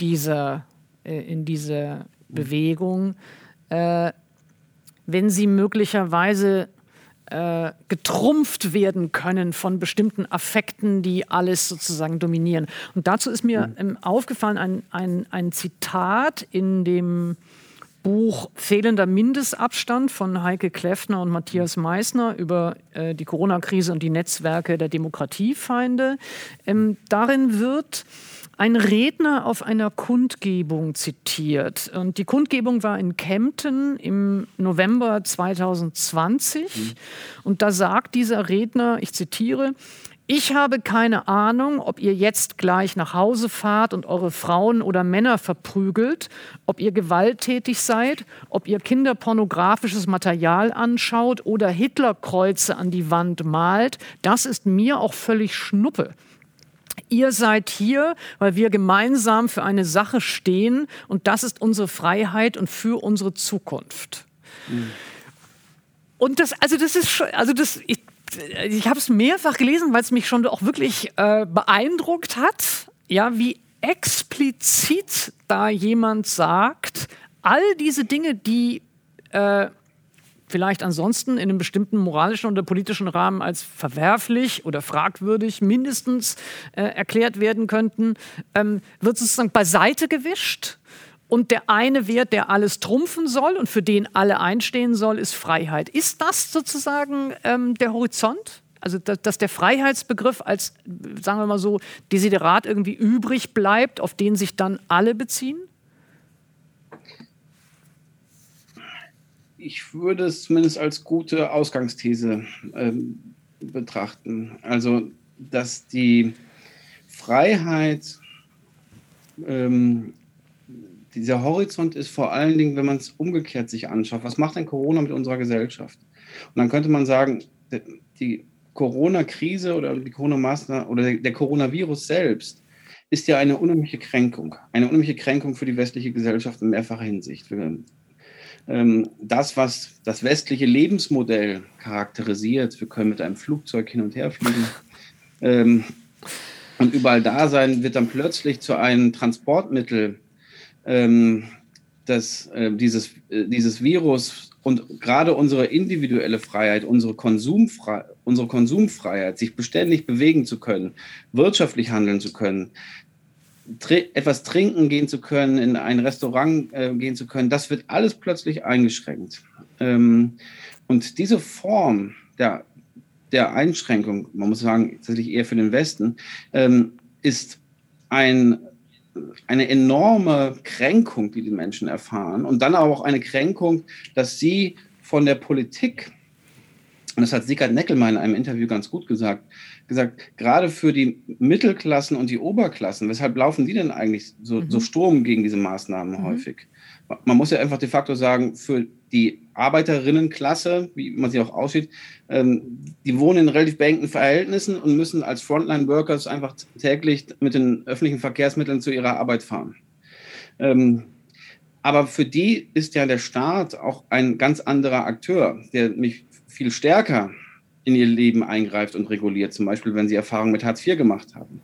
dieser, äh, in dieser Bewegung? Äh, wenn sie möglicherweise äh, getrumpft werden können von bestimmten Affekten, die alles sozusagen dominieren. Und dazu ist mir mhm. aufgefallen ein, ein, ein Zitat in dem Buch Fehlender Mindestabstand von Heike Kleffner und Matthias Meissner über äh, die Corona-Krise und die Netzwerke der Demokratiefeinde. Ähm, darin wird ein Redner auf einer Kundgebung zitiert. Und die Kundgebung war in Kempten im November 2020. Mhm. Und da sagt dieser Redner, ich zitiere, ich habe keine Ahnung, ob ihr jetzt gleich nach Hause fahrt und eure Frauen oder Männer verprügelt, ob ihr gewalttätig seid, ob ihr kinderpornografisches Material anschaut oder Hitlerkreuze an die Wand malt. Das ist mir auch völlig Schnuppe. Ihr seid hier, weil wir gemeinsam für eine Sache stehen und das ist unsere Freiheit und für unsere Zukunft. Mhm. Und das, also das ist schon, also das, ich, ich habe es mehrfach gelesen, weil es mich schon auch wirklich äh, beeindruckt hat, ja, wie explizit da jemand sagt, all diese Dinge, die äh, vielleicht ansonsten in einem bestimmten moralischen oder politischen Rahmen als verwerflich oder fragwürdig mindestens äh, erklärt werden könnten, ähm, wird sozusagen beiseite gewischt. Und der eine Wert, der alles trumpfen soll und für den alle einstehen soll, ist Freiheit. Ist das sozusagen ähm, der Horizont? Also, dass, der Freiheitsbegriff als, sagen wir mal so, Desiderat irgendwie übrig bleibt, auf den sich dann alle beziehen? Ich würde es zumindest als gute Ausgangsthese ähm, betrachten. Also, dass die Freiheit, ähm, dieser Horizont ist vor allen Dingen, wenn man es umgekehrt sich anschaut, was macht denn Corona mit unserer Gesellschaft? Und dann könnte man sagen, die Corona-Krise oder die Corona-Maßnahmen oder der Coronavirus selbst ist ja eine unheimliche Kränkung, eine unheimliche Kränkung für die westliche Gesellschaft in mehrfacher Hinsicht. Das, was das westliche Lebensmodell charakterisiert. Wir können mit einem Flugzeug hin und her fliegen ähm, und überall da sein, wird dann plötzlich zu einem Transportmittel, ähm, dass äh, dieses, äh, dieses Virus und gerade unsere individuelle Freiheit, unsere, Konsumfre unsere Konsumfreiheit, sich beständig bewegen zu können, wirtschaftlich handeln zu können, tr etwas trinken gehen zu können, in ein Restaurant äh, gehen zu können, das wird alles plötzlich eingeschränkt. Ähm, und diese Form der, der Einschränkung, man muss sagen, tatsächlich eher für den Westen, ähm, ist ein eine enorme Kränkung, die die Menschen erfahren und dann aber auch eine Kränkung, dass sie von der Politik, und das hat Sigurd Neckelmann in einem Interview ganz gut gesagt, gesagt, gerade für die Mittelklassen und die Oberklassen, weshalb laufen die denn eigentlich so, mhm. so Sturm gegen diese Maßnahmen mhm. häufig? Man muss ja einfach de facto sagen, für die Arbeiterinnenklasse, wie man sie auch aussieht, ähm, die wohnen in relativ beengten Verhältnissen und müssen als Frontline-Workers einfach täglich mit den öffentlichen Verkehrsmitteln zu ihrer Arbeit fahren. Ähm, aber für die ist ja der Staat auch ein ganz anderer Akteur, der mich viel stärker in ihr Leben eingreift und reguliert, zum Beispiel wenn sie Erfahrungen mit Hartz IV gemacht haben.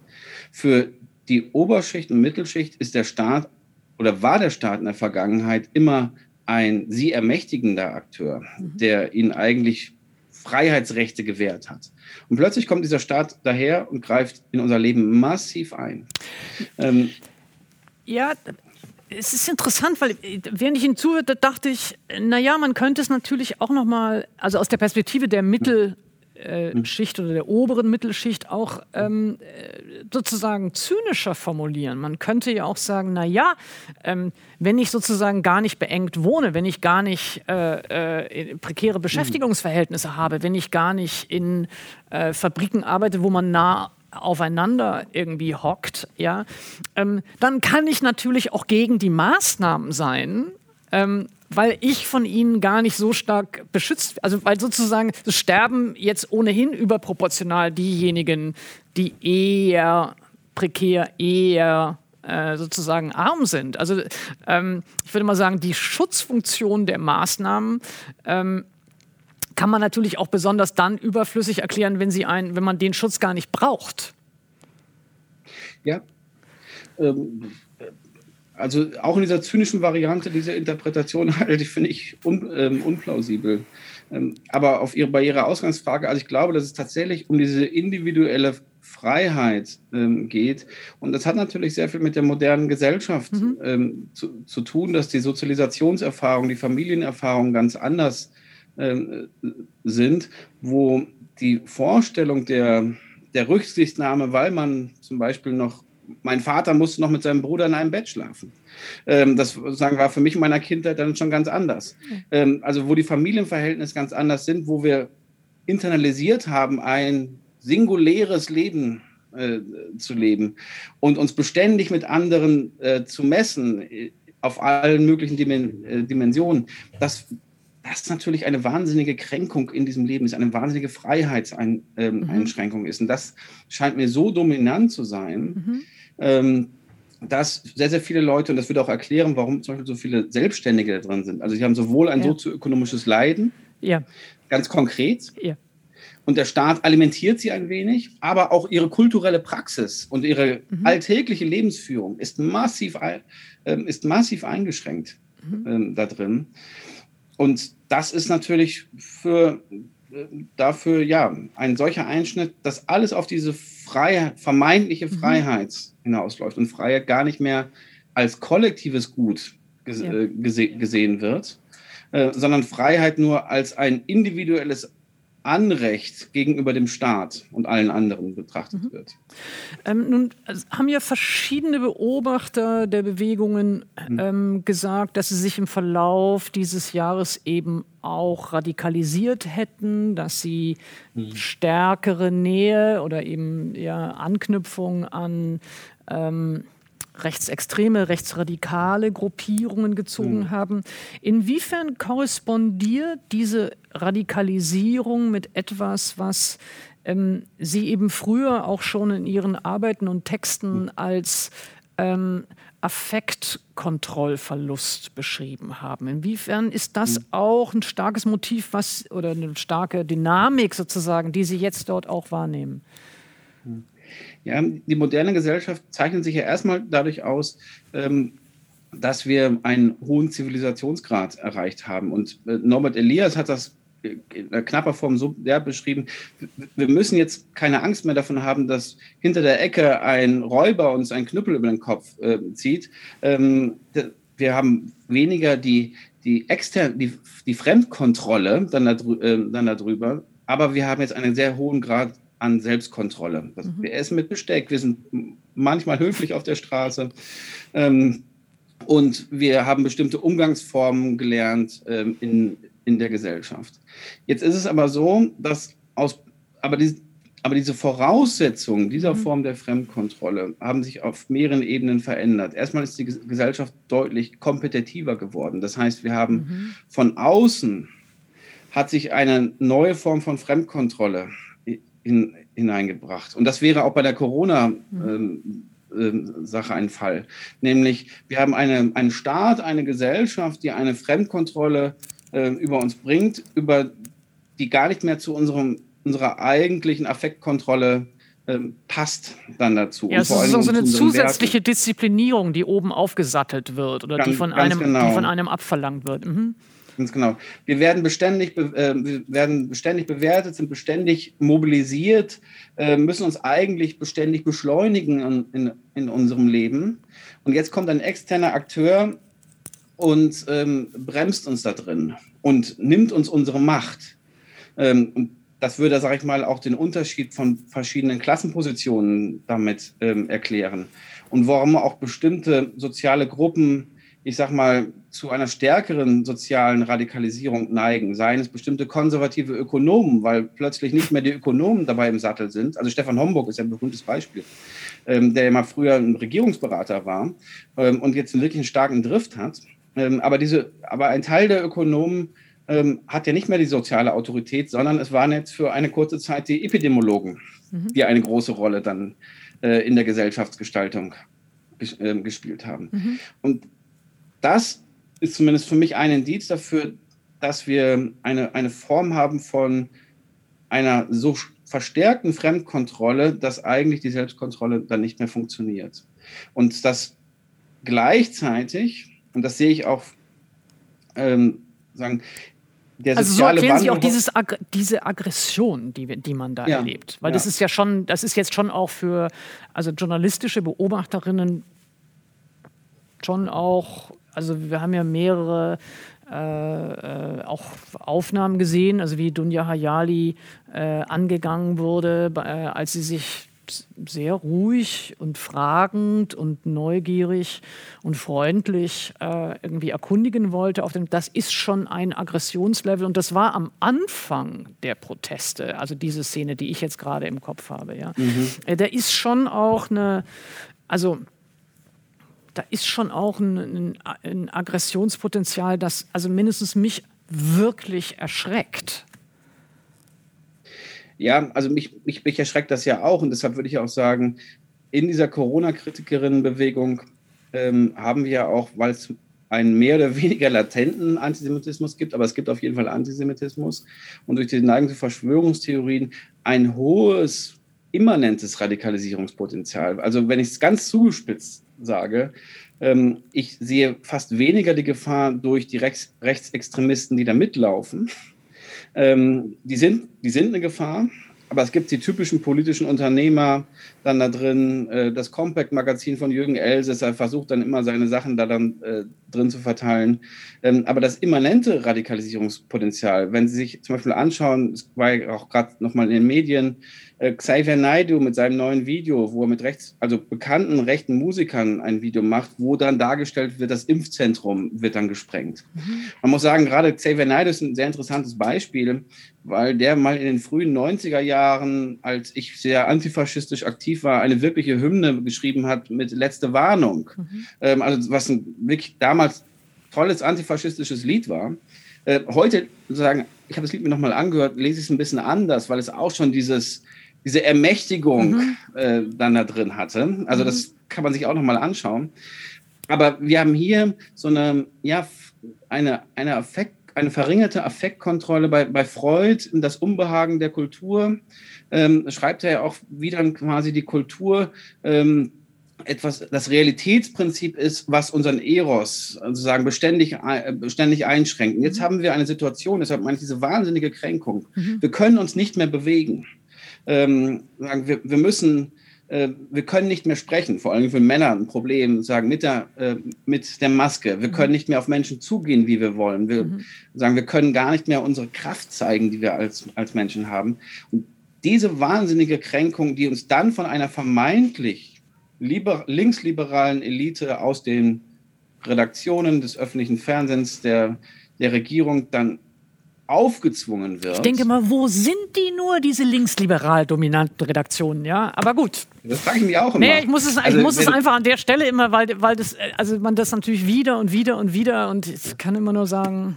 Für die Oberschicht und Mittelschicht ist der Staat oder war der Staat in der Vergangenheit immer ein sie ermächtigender Akteur, mhm. der ihnen eigentlich Freiheitsrechte gewährt hat. Und plötzlich kommt dieser Staat daher und greift in unser Leben massiv ein. Ähm, ja, es ist interessant, weil während ich Ihnen zuhörte, dachte ich, naja, man könnte es natürlich auch nochmal, also aus der Perspektive der Mittel- äh, Schicht oder der oberen Mittelschicht auch ähm, äh, sozusagen zynischer formulieren. Man könnte ja auch sagen, na ja, ähm, wenn ich sozusagen gar nicht beengt wohne, wenn ich gar nicht äh, äh prekäre mhm. Beschäftigungsverhältnisse habe, wenn ich gar nicht in äh, Fabriken arbeite, wo man nah aufeinander irgendwie hockt, ja, ähm, dann kann ich natürlich auch gegen die Maßnahmen sein, ähm, weil ich von ihnen gar nicht so stark beschützt, also weil sozusagen es sterben jetzt ohnehin überproportional diejenigen, die eher prekär, eher äh, sozusagen arm sind. Also ähm, ich würde mal sagen, die Schutzfunktion der Maßnahmen ähm, kann man natürlich auch besonders dann überflüssig erklären, wenn, sie ein, wenn man den Schutz gar nicht braucht. Ja. Ähm, also auch in dieser zynischen Variante diese Interpretation (laughs) halte ich, finde ich, un, ähm, unplausibel. Ähm, aber auf ihre, bei Ihrer Ausgangsfrage, also ich glaube, dass es tatsächlich um diese individuelle Freiheit ähm, geht. Und das hat natürlich sehr viel mit der modernen Gesellschaft mhm. ähm, zu, zu, tun, dass die Sozialisationserfahrung, die Familienerfahrung ganz anders ähm, sind, wo die Vorstellung der, der Rücksichtnahme, weil man zum Beispiel noch mein Vater musste noch mit seinem Bruder in einem Bett schlafen. Ähm, das sagen, war für mich in meiner Kindheit dann schon ganz anders. Ähm, also wo die Familienverhältnisse ganz anders sind, wo wir internalisiert haben, ein singuläres Leben äh, zu leben und uns beständig mit anderen äh, zu messen äh, auf allen möglichen Dimen äh, Dimensionen. Das, das natürlich eine wahnsinnige Kränkung in diesem Leben ist, eine wahnsinnige Freiheitseinschränkung ähm, mhm. ist. Und das scheint mir so dominant zu sein. Mhm ähm, dass sehr, sehr viele Leute, und das würde auch erklären, warum zum Beispiel so viele Selbstständige da drin sind. Also sie haben sowohl ein ja. sozioökonomisches Leiden, ja. ganz konkret, ja. und der Staat alimentiert sie ein wenig, aber auch ihre kulturelle Praxis und ihre mhm. alltägliche Lebensführung ist massiv, äh, ist massiv eingeschränkt mhm. ähm, da drin. Und das ist natürlich für dafür, ja, ein solcher Einschnitt, dass alles auf diese Freiheit, vermeintliche mhm. Freiheit hinausläuft und Freiheit gar nicht mehr als kollektives Gut gese ja. Äh, gese gesehen wird, äh, sondern Freiheit nur als ein individuelles Anrecht gegenüber dem Staat und allen anderen betrachtet mhm. wird. Ähm, nun haben ja verschiedene Beobachter der Bewegungen mhm. ähm, gesagt, dass sie sich im Verlauf dieses Jahres eben auch radikalisiert hätten, dass sie mhm. stärkere Nähe oder eben ja, Anknüpfung an ähm, rechtsextreme, rechtsradikale Gruppierungen gezogen mhm. haben. Inwiefern korrespondiert diese Radikalisierung mit etwas, was ähm, Sie eben früher auch schon in Ihren Arbeiten und Texten mhm. als ähm, Affektkontrollverlust beschrieben haben. Inwiefern ist das mhm. auch ein starkes Motiv, was oder eine starke Dynamik sozusagen, die Sie jetzt dort auch wahrnehmen? Ja, die moderne Gesellschaft zeichnet sich ja erstmal dadurch aus, ähm, dass wir einen hohen Zivilisationsgrad erreicht haben. Und äh, Norbert Elias hat das in knapper Form so der beschrieben, wir müssen jetzt keine Angst mehr davon haben, dass hinter der Ecke ein Räuber uns einen Knüppel über den Kopf äh, zieht. Ähm, wir haben weniger die, die externe, die, die Fremdkontrolle dann, darü äh, dann darüber, aber wir haben jetzt einen sehr hohen Grad an Selbstkontrolle. Das, mhm. Wir essen mit Besteck, wir sind manchmal höflich auf der Straße. Ähm, und wir haben bestimmte Umgangsformen gelernt ähm, in, in der Gesellschaft. Jetzt ist es aber so, dass aus, aber, die, aber diese Voraussetzungen dieser mhm. Form der Fremdkontrolle haben sich auf mehreren Ebenen verändert. Erstmal ist die Gesellschaft deutlich kompetitiver geworden. Das heißt, wir haben mhm. von außen hat sich eine neue Form von Fremdkontrolle in, hineingebracht. Und das wäre auch bei der Corona mhm. ähm, ähm, ein Fall. Nämlich, wir haben eine, einen Staat, eine Gesellschaft, die eine Fremdkontrolle äh, über uns bringt, über die gar nicht mehr zu unserem, unserer eigentlichen Affektkontrolle ähm, passt dann dazu. Ja, es ist so eine zusätzliche Werten. Disziplinierung, die oben aufgesattelt wird oder ganz, die, von einem, genau. die von einem abverlangt wird. Mhm. Ganz genau. Wir werden beständig, äh, wir werden beständig bewertet, sind beständig mobilisiert, äh, müssen uns eigentlich beständig beschleunigen in, in, in, unserem Leben. Und jetzt kommt ein externer Akteur und ähm, bremst uns da drin und nimmt uns unsere Macht. Ähm, und das würde, sage ich mal, auch den Unterschied von verschiedenen Klassenpositionen damit ähm, erklären. Und warum auch bestimmte soziale Gruppen ich sag mal, zu einer stärkeren sozialen Radikalisierung neigen, seien es bestimmte konservative Ökonomen, weil plötzlich nicht mehr die Ökonomen dabei im Sattel sind. Also Stefan Homburg ist ein berühmtes Beispiel, ähm, der ja mal früher ein Regierungsberater war ähm, und jetzt einen wirklich starken Drift hat. Ähm, aber, diese, aber ein Teil der Ökonomen ähm, hat ja nicht mehr die soziale Autorität, sondern es waren jetzt für eine kurze Zeit die Epidemiologen, mhm. die eine große Rolle dann äh, in der Gesellschaftsgestaltung äh, gespielt haben. Mhm. Und das ist zumindest für mich ein Indiz dafür, dass wir eine, eine Form haben von einer so verstärkten Fremdkontrolle, dass eigentlich die Selbstkontrolle dann nicht mehr funktioniert. Und das gleichzeitig, und das sehe ich auch, ähm, sagen, der also so erklären Sie auch dieses Ag diese Aggression, die, die man da ja, erlebt. Weil ja. das ist ja schon, das ist jetzt schon auch für also journalistische Beobachterinnen schon auch also wir haben ja mehrere äh, äh, auch Aufnahmen gesehen, also wie Dunja Hayali äh, angegangen wurde, äh, als sie sich sehr ruhig und fragend und neugierig und freundlich äh, irgendwie erkundigen wollte. Auf dem, das ist schon ein Aggressionslevel und das war am Anfang der Proteste, also diese Szene, die ich jetzt gerade im Kopf habe. Ja. Mhm. Äh, da ist schon auch eine, also da ist schon auch ein, ein, Aggressionspotenzial, das also mindestens mich wirklich erschreckt. Ja, also mich, mich, mich erschreckt das ja auch und deshalb würde ich auch sagen, in dieser Corona-Kritikerinnenbewegung ähm, haben wir auch, weil es einen mehr oder weniger latenten Antisemitismus gibt, aber es gibt auf jeden Fall Antisemitismus und durch die Neigung zu Verschwörungstheorien ein hohes immanentes Radikalisierungspotenzial. Also wenn ich es ganz zugespitzt sage, ähm, ich sehe fast weniger die Gefahr durch die Rechts Rechtsextremisten, die da mitlaufen. Ähm, die, sind, die sind eine Gefahr, aber es gibt die typischen politischen Unternehmer dann da drin. Äh, das Compact-Magazin von Jürgen Elsässer versucht dann immer seine Sachen da dann äh, drin zu verteilen. Ähm, aber das immanente Radikalisierungspotenzial, wenn Sie sich zum Beispiel anschauen, es war ja auch gerade nochmal in den Medien, äh, Xavier Naidu mit seinem neuen Video, wo er mit rechts, also bekannten rechten Musikern ein Video macht, wo dann dargestellt wird, das Impfzentrum wird dann gesprengt. Mhm. Man muss sagen, gerade Xavier Naidu ist ein sehr interessantes Beispiel, weil der mal in den frühen 90er Jahren, als ich sehr antifaschistisch aktiv war, eine wirkliche Hymne geschrieben hat mit Letzte Warnung. Mhm. Ähm, also was ein wirklich damals tolles antifaschistisches Lied war. Äh, heute sozusagen, ich habe das Lied mir nochmal angehört, lese ich es ein bisschen anders, weil es auch schon dieses diese Ermächtigung mhm. äh, dann da drin hatte. Also mhm. das kann man sich auch nochmal anschauen. Aber wir haben hier so eine, ja, eine, eine, Affekt, eine verringerte Affektkontrolle bei, bei Freud, das Unbehagen der Kultur. Ähm, schreibt er ja auch, wie dann quasi die Kultur ähm, etwas, das Realitätsprinzip ist, was unseren Eros sozusagen beständig, beständig einschränkt. Und jetzt mhm. haben wir eine Situation, deshalb meine ich diese wahnsinnige Kränkung. Mhm. Wir können uns nicht mehr bewegen. Ähm, wir, wir müssen äh, wir können nicht mehr sprechen, vor allem für Männer ein Problem, sagen mit der, äh, mit der Maske. Wir mhm. können nicht mehr auf Menschen zugehen, wie wir wollen. Wir mhm. sagen, wir können gar nicht mehr unsere Kraft zeigen, die wir als, als Menschen haben. Und diese wahnsinnige Kränkung, die uns dann von einer vermeintlich liber, linksliberalen Elite aus den Redaktionen des öffentlichen Fernsehens, der, der Regierung dann aufgezwungen wird. Ich denke mal, wo sind die nur, diese linksliberal dominanten Redaktionen, ja? Aber gut. Das frage ich mich auch immer. Nee, ich muss es, also, ich muss es einfach an der Stelle immer, weil, weil das, also man das natürlich wieder und wieder und wieder und ich kann immer nur sagen.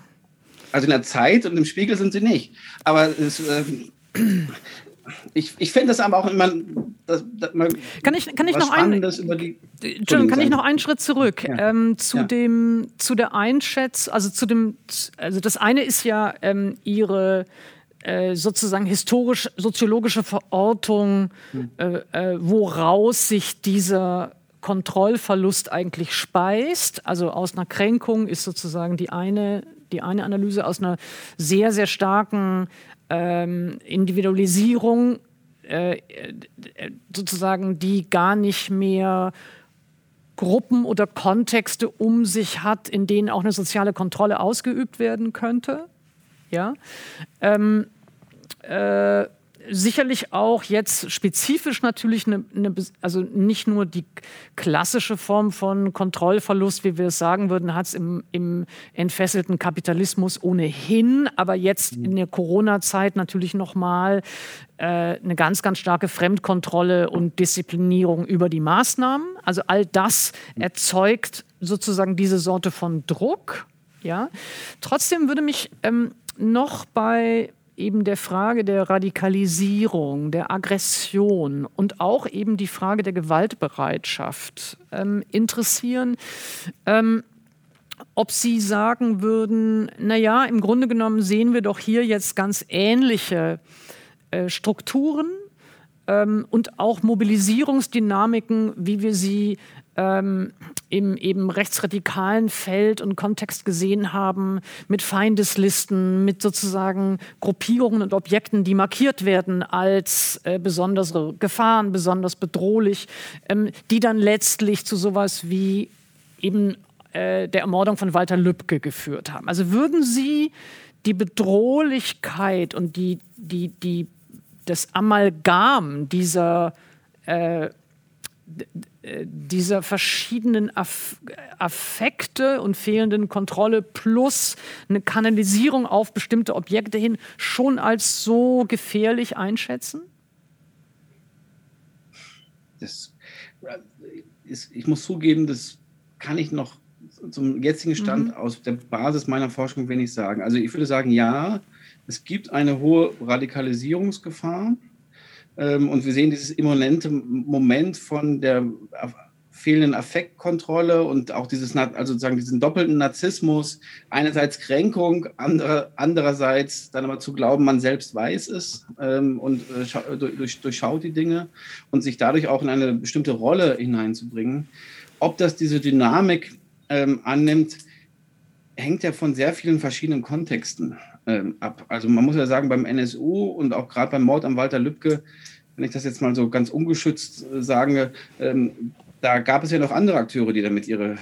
Also in der Zeit und im Spiegel sind sie nicht. Aber es, äh, ich, ich finde das aber auch immer. Das, das, kann ich, kann ich noch einen, die, Entschuldigung, kann ich noch einen Schritt zurück ja. ähm, zu ja. dem zu der Einschätzung, also zu dem, also das eine ist ja ähm, ihre äh, sozusagen historisch soziologische Verortung, hm. äh, äh, woraus sich dieser Kontrollverlust eigentlich speist. Also aus einer Kränkung ist sozusagen die eine die eine Analyse aus einer sehr sehr starken ähm, Individualisierung äh, sozusagen, die gar nicht mehr Gruppen oder Kontexte um sich hat, in denen auch eine soziale Kontrolle ausgeübt werden könnte. Ja. Ähm, äh, sicherlich auch jetzt spezifisch natürlich eine, eine, also nicht nur die klassische Form von Kontrollverlust, wie wir es sagen würden, hat es im, im entfesselten Kapitalismus ohnehin, aber jetzt in der Corona-Zeit natürlich nochmal äh, eine ganz, ganz starke Fremdkontrolle und Disziplinierung über die Maßnahmen. Also all das erzeugt sozusagen diese Sorte von Druck. Ja. Trotzdem würde mich ähm, noch bei eben der Frage der Radikalisierung, der Aggression und auch eben die Frage der Gewaltbereitschaft ähm, interessieren. Ähm, ob Sie sagen würden, naja, im Grunde genommen sehen wir doch hier jetzt ganz ähnliche äh, Strukturen ähm, und auch Mobilisierungsdynamiken, wie wir sie ähm, im eben rechtsradikalen Feld und Kontext gesehen haben, mit Feindeslisten, mit sozusagen Gruppierungen und Objekten, die markiert werden als äh, besondere Gefahren, besonders bedrohlich, ähm, die dann letztlich zu sowas wie eben äh, der Ermordung von Walter Lübcke geführt haben. Also würden Sie die Bedrohlichkeit und die, die, die, das Amalgam dieser äh, dieser verschiedenen Affekte und fehlenden Kontrolle plus eine Kanalisierung auf bestimmte Objekte hin schon als so gefährlich einschätzen? Das ist, ich muss zugeben, das kann ich noch zum jetzigen Stand mhm. aus der Basis meiner Forschung wenig sagen. Also ich würde sagen, ja, es gibt eine hohe Radikalisierungsgefahr und wir sehen dieses immanente Moment von der fehlenden Affektkontrolle und auch dieses, also sozusagen diesen doppelten Narzissmus, einerseits Kränkung, andere, andererseits dann aber zu glauben, man selbst weiß es ähm, und äh, durch, durchschaut die Dinge und sich dadurch auch in eine bestimmte Rolle hineinzubringen. Ob das diese Dynamik ähm, annimmt, hängt ja von sehr vielen verschiedenen Kontexten ähm, ab. Also man muss ja sagen, beim NSU und auch gerade beim Mord an Walter Lübcke, wenn ich das jetzt mal so ganz ungeschützt äh, sage, ähm, da gab es ja noch andere Akteure, die damit ihre äh,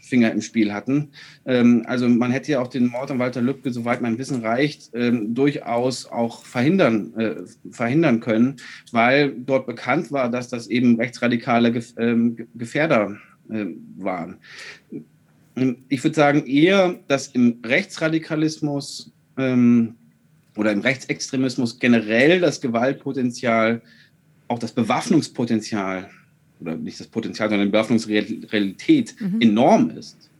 Finger im Spiel hatten. Ähm, also man hätte ja auch den Mord an Walter Lübcke, soweit mein Wissen reicht, ähm, durchaus auch verhindern, äh, verhindern können, weil dort bekannt war, dass das eben rechtsradikale Gef ähm, Gefährder äh, waren. Ich würde sagen eher, dass im Rechtsradikalismus ähm, oder im Rechtsextremismus generell das Gewaltpotenzial, auch das Bewaffnungspotenzial, oder nicht das Potenzial, sondern die Bewaffnungsrealität mhm. enorm ist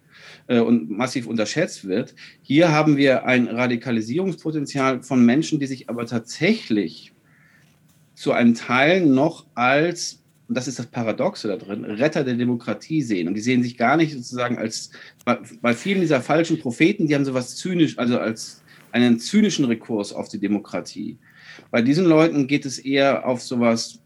äh, und massiv unterschätzt wird. Hier haben wir ein Radikalisierungspotenzial von Menschen, die sich aber tatsächlich zu einem Teil noch als und das ist das Paradoxe da drin, Retter der Demokratie sehen. Und die sehen sich gar nicht sozusagen als, bei, vielen dieser falschen Propheten, die haben sowas zynisch, also als einen zynischen Rekurs auf die Demokratie. Bei diesen Leuten geht es eher auf sowas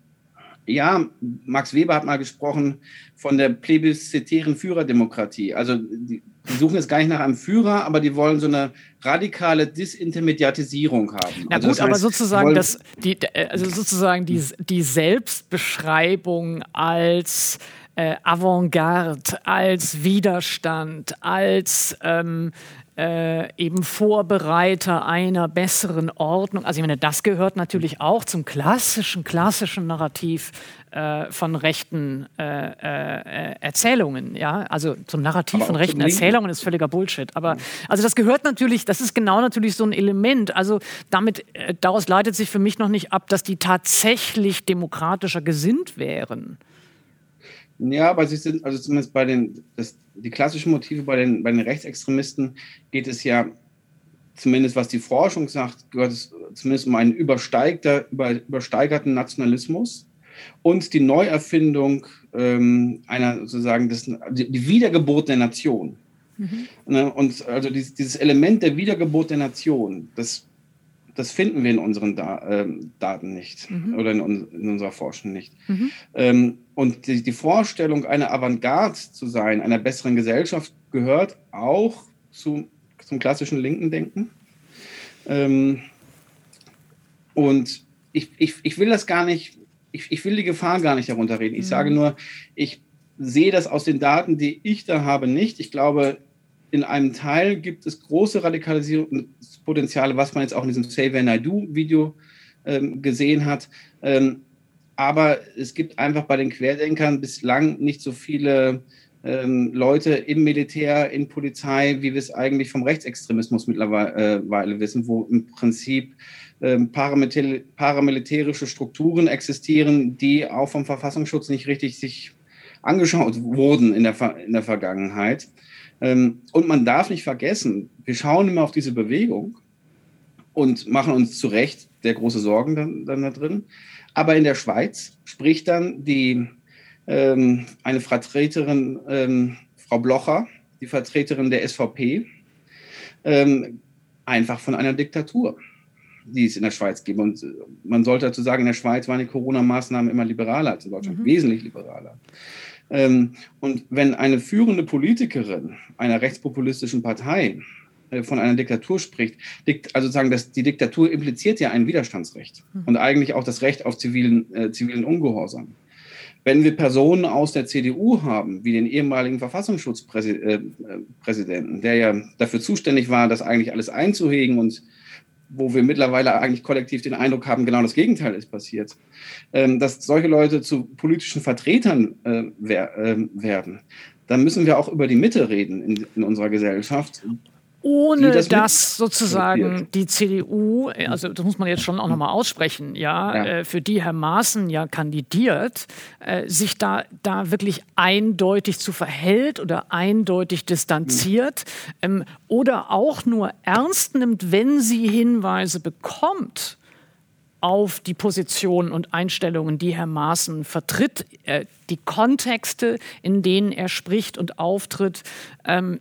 Ja, Max Weber hat mal gesprochen von der plebiszitären Führerdemokratie. Also die, die suchen jetzt gar nicht nach einem Führer, aber die wollen so eine radikale Disintermediatisierung haben. Na also gut, das heißt, aber sozusagen das, die, also sozusagen die, die Selbstbeschreibung als äh, Avantgarde, als Widerstand, als ähm, äh, eben Vorbereiter einer besseren Ordnung. Also ich meine, das gehört natürlich auch zum klassischen, klassischen Narrativ äh, von rechten äh, äh Erzählungen. Ja? Also zum Narrativ von rechten Erzählungen ist völliger Bullshit. Aber also das gehört natürlich, das ist genau natürlich so ein Element. Also damit, äh, daraus leitet sich für mich noch nicht ab, dass die tatsächlich demokratischer gesinnt wären. Ja, aber sie sind, also zumindest bei den, das, die klassischen Motive bei den, bei den Rechtsextremisten geht es ja, zumindest was die Forschung sagt, gehört es zumindest um einen übersteigter, über, übersteigerten Nationalismus und die Neuerfindung ähm, einer sozusagen des, die, Wiedergeburt der Nation. Mhm. Ne, und also dieses, dieses Element der Wiedergeburt der Nation, das das finden wir in unseren da äh, Daten nicht mhm. oder in, in, unserer Forschung nicht. Mhm. Ähm, und die, die, Vorstellung, eine Avantgarde zu sein, einer besseren Gesellschaft, gehört auch zu, zum klassischen linken Denken. Ähm, und ich, ich, ich will das gar nicht, ich, ich will die Gefahr gar nicht darunter reden. Ich mhm. sage nur, ich sehe das aus den Daten, die ich da habe, nicht. Ich glaube, in einem Teil gibt es große Radikalisierungspotenziale, was man jetzt auch in diesem Save When I Do Video ähm, gesehen hat. Ähm, aber es gibt einfach bei den Querdenkern bislang nicht so viele ähm, Leute im Militär, in Polizei, wie wir es eigentlich vom Rechtsextremismus mittlerweile äh, wissen, wo im Prinzip ähm, paramil paramilitärische Strukturen existieren, die auch vom Verfassungsschutz nicht richtig sich angeschaut wurden in der, in der Vergangenheit. Ähm, und man darf nicht vergessen, wir schauen immer auf diese Bewegung und machen uns zu Recht der große Sorgen dann, dann da drin. Aber in der Schweiz spricht dann die, ähm, eine Vertreterin, ähm, Frau Blocher, die Vertreterin der SVP, ähm, einfach von einer Diktatur, die es in der Schweiz gibt. Und man sollte dazu sagen, in der Schweiz waren die Corona-Maßnahmen immer liberaler als in Deutschland, mhm. wesentlich liberaler. Ähm, und wenn eine führende Politikerin einer rechtspopulistischen Partei äh, von einer Diktatur spricht, also sagen, dass die Diktatur impliziert ja ein Widerstandsrecht hm. und eigentlich auch das Recht auf zivilen, äh, zivilen Ungehorsam. Wenn wir Personen aus der CDU haben, wie den ehemaligen Verfassungsschutzpräsidenten, äh, der ja dafür zuständig war, das eigentlich alles einzuhegen und wo wir mittlerweile eigentlich kollektiv den Eindruck haben, genau das Gegenteil ist passiert, ähm, dass solche Leute zu politischen Vertretern äh, ähm, werden, dann müssen wir auch über die Mitte reden in, in unserer Gesellschaft ohne das dass sozusagen die CDU, also das muss man jetzt schon auch nochmal aussprechen, ja, ja. Äh, für die Herr Maaßen ja kandidiert, äh, sich da, da wirklich eindeutig zu verhält oder eindeutig distanziert mhm. ähm, oder auch nur ernst nimmt, wenn sie Hinweise bekommt auf die Positionen und Einstellungen, die Herr Maaßen vertritt, äh, die Kontexte, in denen er spricht und auftritt, ähm, äh,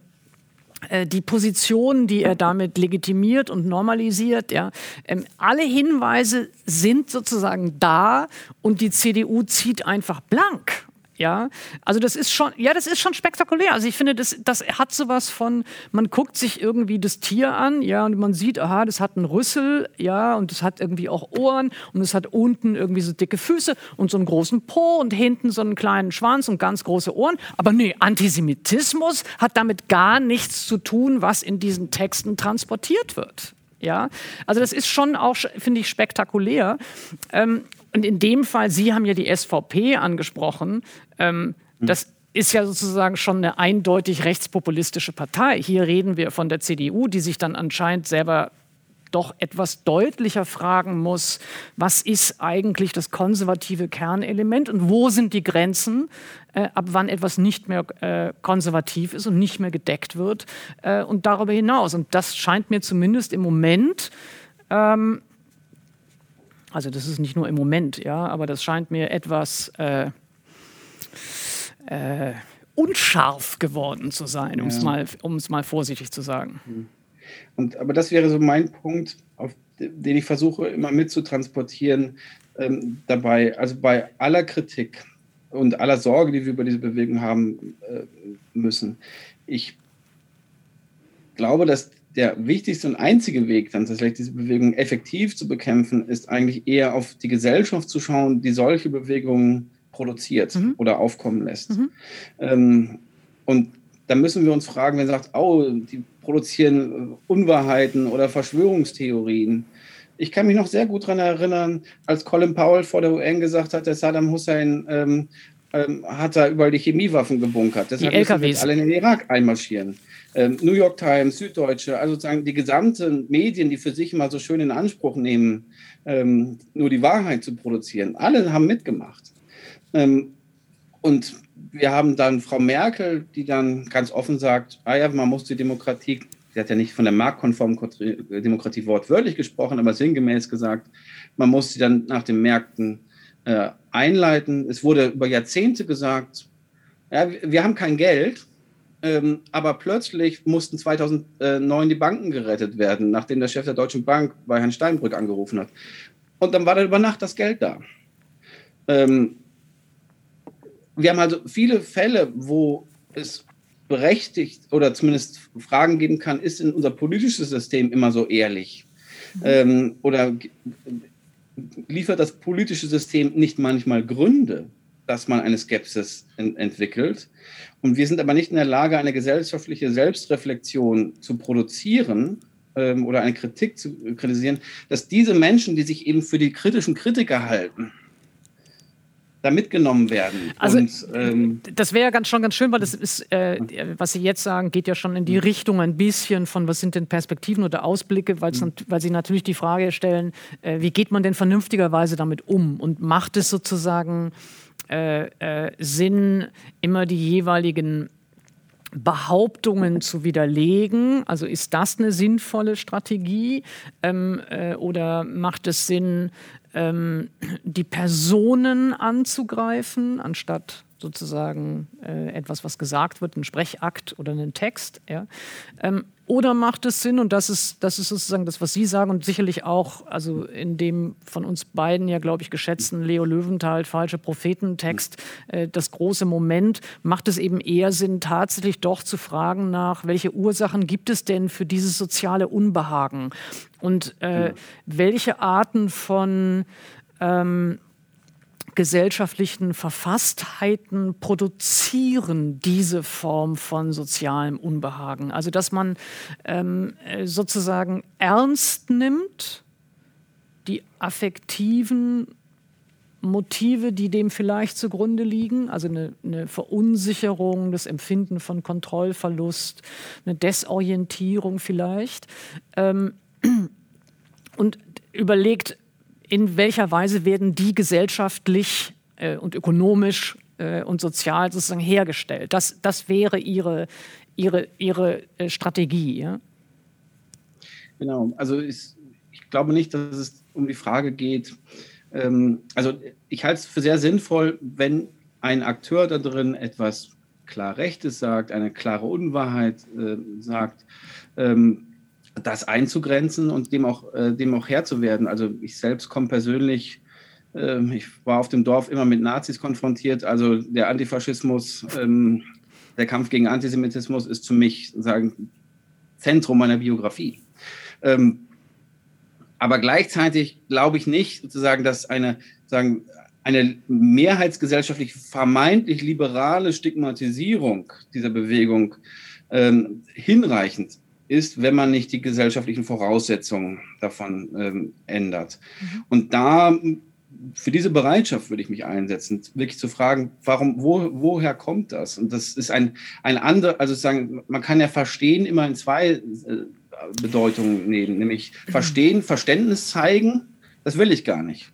die Position, die er damit legitimiert und normalisiert, ja, ähm, alle Hinweise sind sozusagen da und die CDU zieht einfach blank. Ja, also das ist schon, ja, das ist schon spektakulär. Also ich finde, das, das hat sowas von, man guckt sich irgendwie das Tier an, ja, und man sieht, aha, das hat einen Rüssel, ja, und das hat irgendwie auch Ohren und es hat unten irgendwie so dicke Füße und so einen großen Po und hinten so einen kleinen Schwanz und ganz große Ohren. Aber nee, Antisemitismus hat damit gar nichts zu tun, was in diesen Texten transportiert wird. Ja, also das ist schon auch, finde ich, spektakulär. Ähm, und in dem Fall, Sie haben ja die SVP angesprochen, ähm, mhm. das ist ja sozusagen schon eine eindeutig rechtspopulistische Partei. Hier reden wir von der CDU, die sich dann anscheinend selber doch etwas deutlicher fragen muss, was ist eigentlich das konservative Kernelement und wo sind die Grenzen, äh, ab wann etwas nicht mehr äh, konservativ ist und nicht mehr gedeckt wird äh, und darüber hinaus. Und das scheint mir zumindest im Moment ähm, also das ist nicht nur im Moment, ja, aber das scheint mir etwas äh, äh, unscharf geworden zu sein, um es ja. mal, mal vorsichtig zu sagen. Mhm. Und, aber das wäre so mein Punkt, auf den ich versuche immer mitzutransportieren. ähm, dabei, also bei aller Kritik und aller Sorge, die wir über diese Bewegung haben äh, müssen, ich glaube, dass der wichtigste und einzige Weg, dann tatsächlich diese Bewegung effektiv zu bekämpfen, ist eigentlich eher auf die Gesellschaft zu schauen, die solche Bewegungen produziert mhm. oder aufkommen lässt. Mhm. Ähm, und da müssen wir uns fragen, wenn sagt, oh, die produzieren Unwahrheiten oder Verschwörungstheorien. Ich kann mich noch sehr gut daran erinnern, als Colin Powell vor der UN gesagt hat, der Saddam Hussein ähm, ähm, hat da überall die Chemiewaffen gebunkert. Deshalb die LKWs. müssen alle in den Irak einmarschieren. Ähm, New York Times, Süddeutsche, also sozusagen die gesamten Medien, die für sich immer so schön in Anspruch nehmen, ähm, nur die Wahrheit zu produzieren, alle haben mitgemacht. Ähm, und wir haben dann Frau Merkel, die dann ganz offen sagt, ah ja, man muss die Demokratie, sie hat ja nicht von der marktkonformen Demokratie wortwörtlich gesprochen, aber sinngemäß gesagt, man muss sie dann nach den Märkten äh, einleiten. Es wurde über Jahrzehnte gesagt, ja, wir haben kein Geld, ähm, aber plötzlich mussten 2009 die Banken gerettet werden, nachdem der Chef der Deutschen Bank bei Herrn Steinbrück angerufen hat. Und dann war dann über Nacht das Geld da. Ähm, wir haben also viele Fälle, wo es berechtigt oder zumindest Fragen geben kann, ist in unser politisches System immer so ehrlich? Mhm. Ähm, oder liefert das politische System nicht manchmal Gründe, dass man eine Skepsis in, entwickelt? Und wir sind aber nicht in der Lage, eine gesellschaftliche Selbstreflexion zu produzieren ähm, oder eine Kritik zu kritisieren, dass diese Menschen, die sich eben für die kritischen Kritiker halten, da mitgenommen werden. Also und, ähm, das wäre ja ganz, schon ganz schön, weil das ist, äh, was Sie jetzt sagen, geht ja schon in die Richtung ein bisschen von, was sind denn Perspektiven oder Ausblicke, mhm. weil Sie natürlich die Frage stellen, äh, wie geht man denn vernünftigerweise damit um und macht es sozusagen äh, äh Sinn, immer die jeweiligen Behauptungen zu widerlegen? Also ist das eine sinnvolle Strategie ähm, äh, oder macht es Sinn, ähm, die Personen anzugreifen, anstatt sozusagen äh, etwas, was gesagt wird, ein Sprechakt oder einen Text. Ja? Ähm, oder macht es Sinn, und das ist, das ist sozusagen das, was Sie sagen, und sicherlich auch, also in dem von uns beiden ja, glaube ich, geschätzten Leo Löwenthal, falsche Prophetentext, äh, das große Moment, macht es eben eher Sinn, tatsächlich doch zu fragen nach, welche Ursachen gibt es denn für dieses soziale Unbehagen? Und äh, welche Arten von ähm, gesellschaftlichen Verfasstheiten produzieren diese Form von sozialem Unbehagen. Also dass man ähm, sozusagen ernst nimmt die affektiven Motive, die dem vielleicht zugrunde liegen, also eine, eine, Verunsicherung, das Empfinden von Kontrollverlust, eine Desorientierung vielleicht, ähm, und überlegt, in welcher Weise werden die gesellschaftlich äh, und ökonomisch äh, und sozial sozusagen hergestellt. Das, das wäre ihre, ihre, ihre äh, Strategie. Ja? Genau, also ich, ich, glaube nicht, dass es um die Frage geht, ähm, also ich halte es für sehr sinnvoll, wenn ein Akteur da drin etwas klar Rechtes sagt, eine klare Unwahrheit äh, sagt, ähm, das einzugrenzen und dem auch, äh, dem auch Herr zu werden. Also ich selbst komme persönlich, äh, ich war auf dem Dorf immer mit Nazis konfrontiert. Also der Antifaschismus, ähm, der Kampf gegen Antisemitismus ist für mich sagen Zentrum meiner Biografie. Ähm, aber gleichzeitig glaube ich nicht, sozusagen, dass eine, sagen, eine mehrheitsgesellschaftlich vermeintlich liberale Stigmatisierung dieser Bewegung ähm, hinreichend ist, wenn man nicht die gesellschaftlichen Voraussetzungen davon ähm, ändert. Mhm. Und da für diese Bereitschaft würde ich mich einsetzen, wirklich zu fragen, warum, wo, woher kommt das? Und das ist ein, ein anderer, also sagen, man kann ja verstehen immer in zwei äh, Bedeutungen nehmen, nämlich mhm. verstehen, Verständnis zeigen, das will ich gar nicht.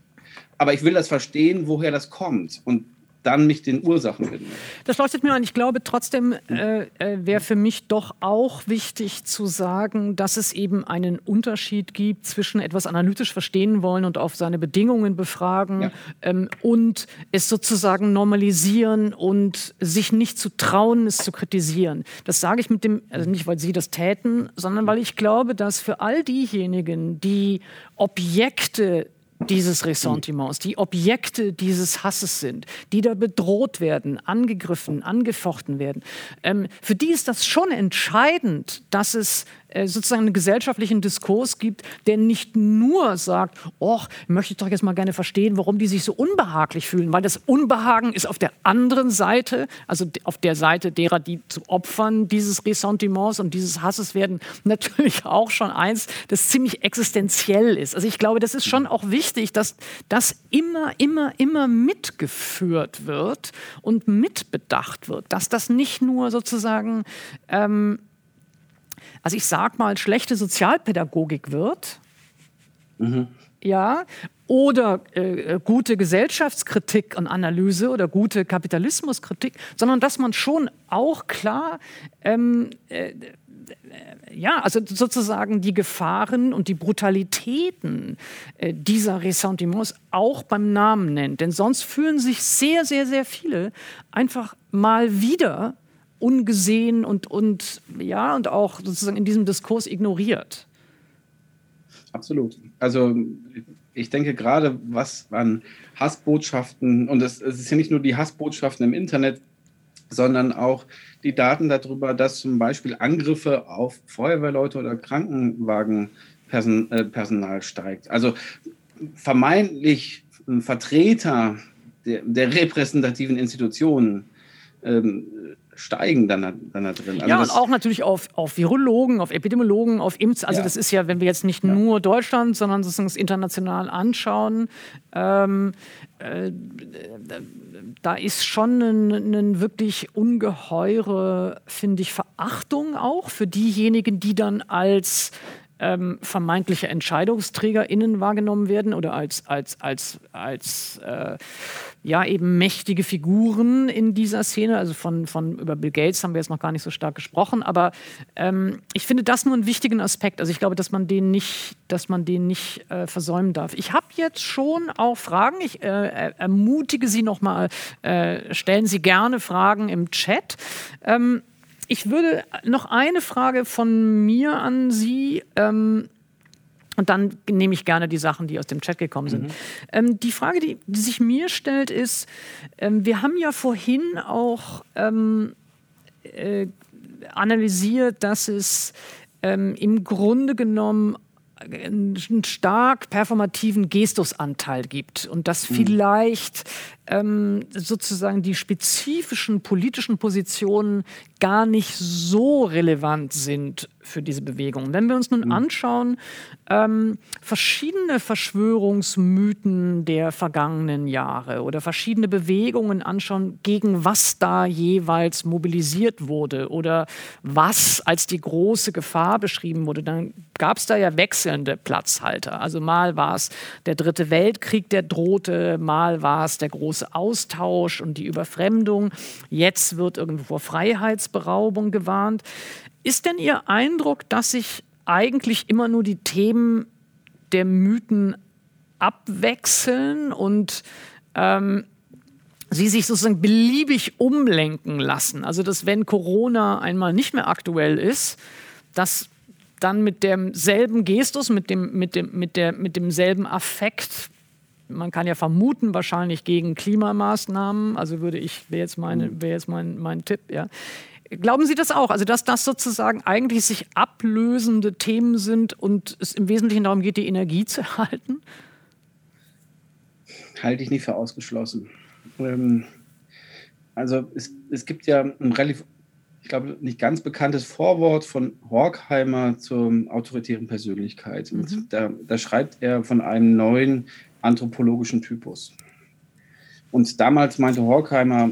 Aber ich will das verstehen, woher das kommt. Und dann mich den Ursachen widmen. Das leuchtet mir an. Ich glaube trotzdem äh, äh, wäre für mich doch auch wichtig zu sagen, dass es eben einen Unterschied gibt zwischen etwas analytisch verstehen wollen und auf seine Bedingungen befragen ja. ähm, und es sozusagen normalisieren und sich nicht zu trauen, es zu kritisieren. Das sage ich mit dem, also nicht, weil Sie das täten, sondern weil ich glaube, dass für all diejenigen, die Objekte dieses Ressentiments, die Objekte dieses Hasses sind, die da bedroht werden, angegriffen, angefochten werden, ähm, für die ist das schon entscheidend, dass es äh, sozusagen einen gesellschaftlichen Diskurs gibt, der nicht nur sagt, oh, möchte ich doch jetzt mal gerne verstehen, warum die sich so unbehaglich fühlen, weil das Unbehagen ist auf der anderen Seite, also auf der Seite derer, die zu Opfern dieses Ressentiments und dieses Hasses werden, (laughs) natürlich auch schon eins, das ziemlich existenziell ist. Also ich glaube, das ist schon auch wichtig, dass das immer, immer, immer mitgeführt wird und mitbedacht wird, dass das nicht nur sozusagen ähm, also ich sag mal, schlechte Sozialpädagogik wird. Mhm. Ja, oder äh, gute Gesellschaftskritik und Analyse oder gute Kapitalismuskritik, sondern dass man schon auch klar ähm, äh, ja, also sozusagen die Gefahren und die Brutalitäten äh, dieser Ressentiments auch beim Namen nennt. Denn sonst fühlen sich sehr, sehr, sehr viele einfach mal wieder ungesehen und, und, ja, und auch sozusagen in diesem Diskurs ignoriert. Absolut. Also ich denke gerade, was an Hassbotschaften, und es, es ist ja nicht nur die Hassbotschaften im Internet, sondern auch die Daten darüber, dass zum Beispiel Angriffe auf Feuerwehrleute oder Krankenwagenpersonal äh, steigt. Also vermeintlich ein Vertreter der, der repräsentativen Institutionen ähm, steigen dann, dann da drin. Also ja, und auch natürlich auf, auf Virologen, auf Epidemiologen, auf Impfs. Also ja. das ist ja, wenn wir jetzt nicht ja. nur Deutschland, sondern sozusagen international anschauen, ähm, äh, da ist schon eine wirklich ungeheure, finde ich, Verachtung auch für diejenigen, die dann als ähm, vermeintliche EntscheidungsträgerInnen wahrgenommen werden oder als, als, als, als äh, ja, eben mächtige Figuren in dieser Szene. Also von, von über Bill Gates haben wir jetzt noch gar nicht so stark gesprochen, aber ähm, ich finde das nur einen wichtigen Aspekt. Also ich glaube, dass man den nicht, dass man den nicht äh, versäumen darf. Ich habe jetzt schon auch Fragen. Ich äh, ermutige Sie nochmal, äh, stellen Sie gerne Fragen im Chat. Ähm, ich würde noch eine Frage von mir an Sie. Ähm, und dann nehme ich gerne die Sachen, die aus dem Chat gekommen sind. Mhm. Ähm, die Frage, die, die, sich mir stellt, ist, ähm, wir haben ja vorhin auch ähm, äh, analysiert, dass es ähm, im Grunde genommen einen stark performativen Gestusanteil gibt und dass mhm. vielleicht ähm, sozusagen die spezifischen politischen Positionen gar nicht so relevant sind für diese Bewegung. Wenn wir uns nun mhm. anschauen, ähm, verschiedene Verschwörungsmythen der vergangenen Jahre oder verschiedene Bewegungen anschauen, gegen was da jeweils mobilisiert wurde oder was als die große Gefahr beschrieben wurde, dann gab es da ja wechselnde Platzhalter. Also mal war es der Dritte Weltkrieg, der drohte, mal war es der große Austausch und die Überfremdung. Jetzt wird irgendwo vor Freiheitsberaubung gewarnt. Ist denn Ihr Eindruck, dass sich eigentlich immer nur die Themen der Mythen abwechseln und ähm, sie sich sozusagen beliebig umlenken lassen? Also, dass wenn Corona einmal nicht mehr aktuell ist, dass dann mit demselben Gestus, mit, dem, mit, dem, mit, der, mit demselben Affekt man kann ja vermuten, wahrscheinlich gegen Klimamaßnahmen. Also würde ich, wäre jetzt, meine, wär jetzt mein, mein Tipp, ja. Glauben Sie das auch? Also, dass das sozusagen eigentlich sich ablösende Themen sind und es im Wesentlichen darum geht, die Energie zu erhalten? Halte ich nicht für ausgeschlossen. Ähm, also, es, es gibt ja ein relativ, ich glaube, nicht ganz bekanntes Vorwort von Horkheimer zur autoritären Persönlichkeit. Mhm. Da, da schreibt er von einem neuen anthropologischen Typus. Und damals meinte Horkheimer,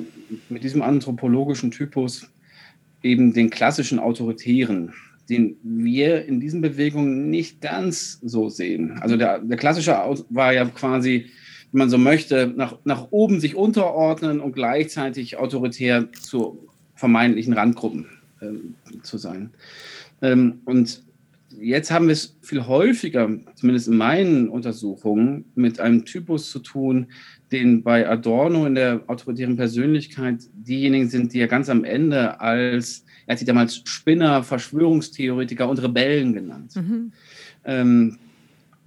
mit diesem anthropologischen Typus eben den klassischen Autoritären, den wir in diesen Bewegungen nicht ganz so sehen. Also der, der klassische war ja quasi, wenn man so möchte, nach, nach oben sich unterordnen und gleichzeitig autoritär zu vermeintlichen Randgruppen äh, zu sein. Ähm, und jetzt haben wir es viel häufiger, zumindest in meinen Untersuchungen, mit einem Typus zu tun, den bei Adorno in der autoritären Persönlichkeit diejenigen sind, die er ganz am Ende als, er hat sie damals Spinner, Verschwörungstheoretiker und Rebellen genannt. Mhm. Ähm,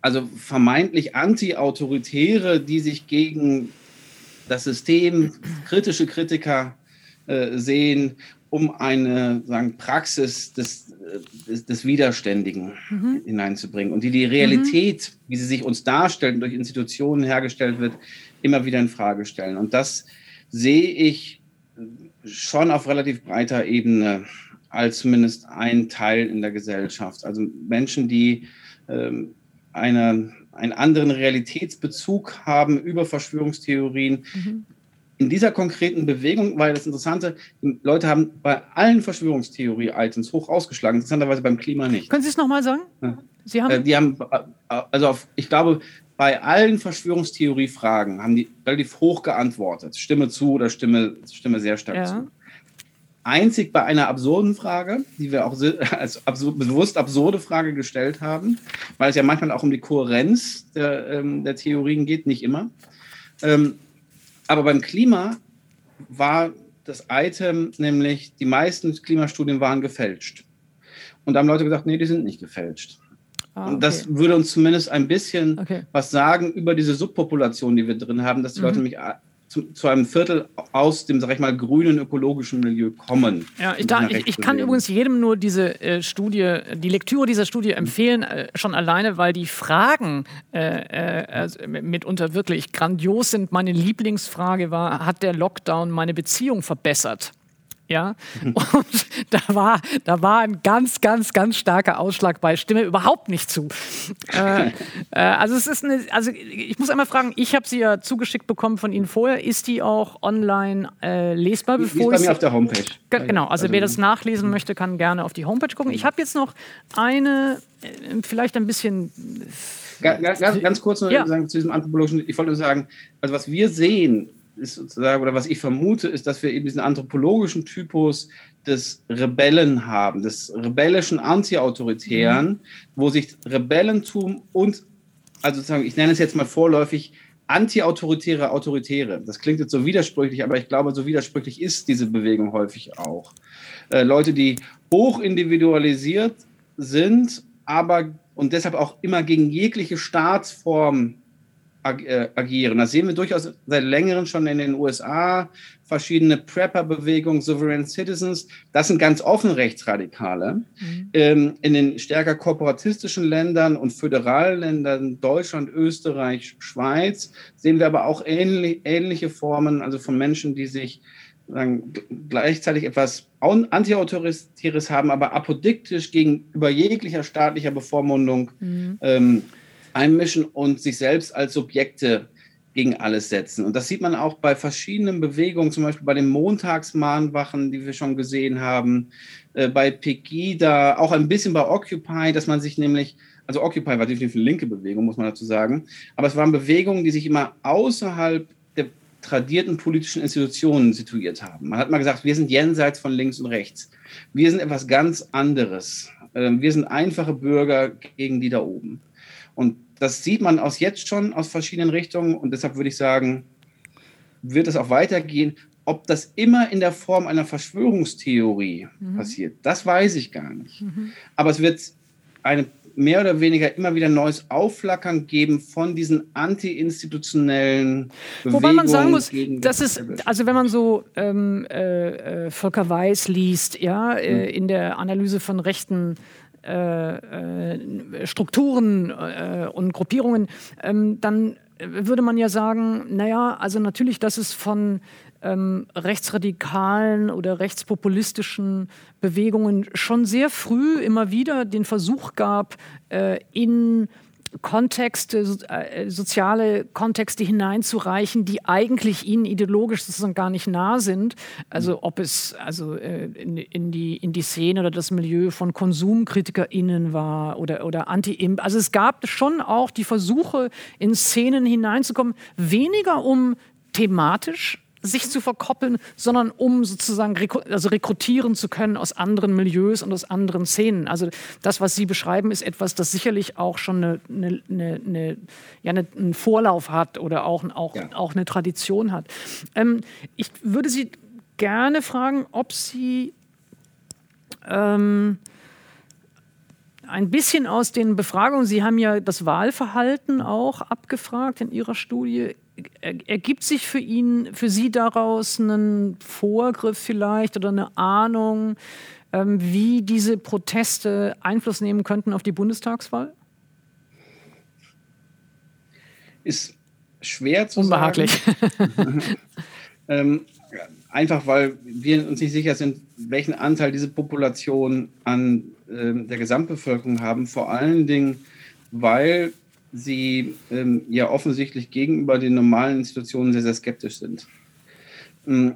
also vermeintlich Anti-Autoritäre, die sich gegen das System, kritische Kritiker äh, sehen, um eine sagen, Praxis des, äh, des, des Widerständigen mhm. hineinzubringen und die die Realität, mhm. wie sie sich uns darstellt und durch Institutionen hergestellt wird, immer wieder in Frage stellen. Und das sehe ich schon auf relativ breiter Ebene als zumindest ein Teil in der Gesellschaft. Also Menschen, die ähm, eine, einen anderen Realitätsbezug haben über Verschwörungstheorien. Mhm. In dieser konkreten Bewegung war das Interessante, Leute haben bei allen Verschwörungstheorie-Items hoch ausgeschlagen, interessanterweise beim Klima nicht. Können Sie es nochmal sagen? Ja. Sie haben äh, die haben, äh, also auf, ich glaube, bei allen Verschwörungstheorie-Fragen haben die relativ hoch geantwortet. Stimme zu oder Stimme, Stimme sehr stark ja. zu einzig bei einer absurden Frage, die wir auch (laughs) als absur bewusst absurde Frage gestellt haben, weil es ja manchmal auch um die Kohärenz der, ähm, der Theorien geht, nicht immer. Ähm, aber beim Klima war das Item nämlich, die meisten Klimastudien waren gefälscht. Und da haben Leute gesagt, nee, die sind nicht gefälscht. Ah, okay. Und das würde uns zumindest ein bisschen okay. was sagen über diese Subpopulation, die wir drin haben, dass die mhm. Leute nämlich zu, zu, einem Viertel aus dem, sag ich mal, grünen ökologischen Milieu kommen. Ja, ich, da, ich, ich kann übrigens jedem nur diese äh, Studie, die Lektüre dieser Studie empfehlen, äh, schon alleine, weil die Fragen äh, äh also mitunter wirklich grandios sind. Meine Lieblingsfrage war, hat der Lockdown meine Beziehung verbessert? Ja, (laughs) und da war, da war ein ganz, ganz, ganz starker Ausschlag bei Stimme überhaupt nicht zu. Äh, äh, also es ist eine, also ich muss einmal fragen, ich habe sie ja zugeschickt bekommen von Ihnen vorher. Ist die auch online äh, lesbar? Die ist bei mir auf der Homepage. Genau, also, also wer das nachlesen möchte, kann gerne auf die Homepage gucken. Ich habe jetzt noch eine, äh, vielleicht ein bisschen Ganz, ganz, ganz kurz noch ja. sagen, zu diesem anthropologischen, ich wollte nur sagen, also was wir sehen, ist sozusagen, oder was ich vermute, ist, dass wir eben diesen anthropologischen Typus des Rebellen haben, des rebellischen Anti-Autoritären, mhm. wo sich Rebellentum und, also sozusagen, ich nenne es jetzt mal vorläufig, anti-autoritäre Autoritäre. Das klingt jetzt so widersprüchlich, aber ich glaube, so widersprüchlich ist diese Bewegung häufig auch. Äh, Leute, die hoch individualisiert sind, aber und deshalb auch immer gegen jegliche Staatsform äh, agieren. Das sehen wir durchaus seit längerem schon in den USA, verschiedene Prepper-Bewegungen, Sovereign Citizens, das sind ganz offen Rechtsradikale. Mhm. Ähm, in den stärker kooperatistischen Ländern und Föderalländern, Deutschland, Österreich, Schweiz, sehen wir aber auch ähnlich, ähnliche Formen, also von Menschen, die sich sagen, gleichzeitig etwas Antiautoritäres haben, aber apodiktisch gegenüber jeglicher staatlicher Bevormundung mhm. ähm, einmischen und sich selbst als Subjekte gegen alles setzen. Und das sieht man auch bei verschiedenen Bewegungen, zum Beispiel bei den Montagsmahnwachen, die wir schon gesehen haben, äh, bei Pegida, auch ein bisschen bei Occupy, dass man sich nämlich, also Occupy war definitiv eine linke Bewegung, muss man dazu sagen, aber es waren Bewegungen, die sich immer außerhalb der tradierten politischen Institutionen situiert haben. Man hat mal gesagt, wir sind jenseits von links und rechts. Wir sind etwas ganz anderes. Ähm, wir sind einfache Bürger gegen die da oben. Und das sieht man aus jetzt schon aus verschiedenen Richtungen und deshalb würde ich sagen, wird es auch weitergehen. Ob das immer in der Form einer Verschwörungstheorie mhm. passiert, das weiß ich gar nicht. Mhm. Aber es wird eine mehr oder weniger immer wieder neues Aufflackern geben von diesen anti-institutionellen Bewegungen. Wobei man sagen muss, das ist, also wenn man so ähm, äh, äh Volker Weiß liest, ja, äh, mhm. in der Analyse von rechten äh, äh, Strukturen äh, und Gruppierungen, ähm, dann würde man ja sagen, naja, also natürlich, dass es von ähm, rechtsradikalen oder rechtspopulistischen Bewegungen schon sehr früh immer wieder den Versuch gab, äh, in Kontexte, äh, soziale Kontexte hineinzureichen, die eigentlich ihnen ideologisch sozusagen gar nicht nah sind. Also ob es also äh, in, in, die, in die Szene oder das Milieu von KonsumkritikerInnen war oder, oder Anti-Imp. Also es gab schon auch die Versuche, in Szenen hineinzukommen, weniger um thematisch sich zu verkoppeln, sondern um sozusagen rekru also rekrutieren zu können aus anderen Milieus und aus anderen Szenen. Also das, was Sie beschreiben, ist etwas, das sicherlich auch schon eine, eine, eine, ja, einen Vorlauf hat oder auch, auch, ja. auch eine Tradition hat. Ähm, ich würde Sie gerne fragen, ob Sie ähm, ein bisschen aus den Befragungen, Sie haben ja das Wahlverhalten auch abgefragt in Ihrer Studie. Ergibt sich für ihn, für Sie daraus einen Vorgriff vielleicht oder eine Ahnung, ähm, wie diese Proteste Einfluss nehmen könnten auf die Bundestagswahl? Ist schwer zu Unbehaglich. sagen. (laughs) ähm, einfach weil wir uns nicht sicher sind, welchen Anteil diese Population an äh, der Gesamtbevölkerung haben. Vor allen Dingen, weil sie ähm, ja offensichtlich gegenüber den normalen Institutionen sehr, sehr skeptisch sind. Ähm,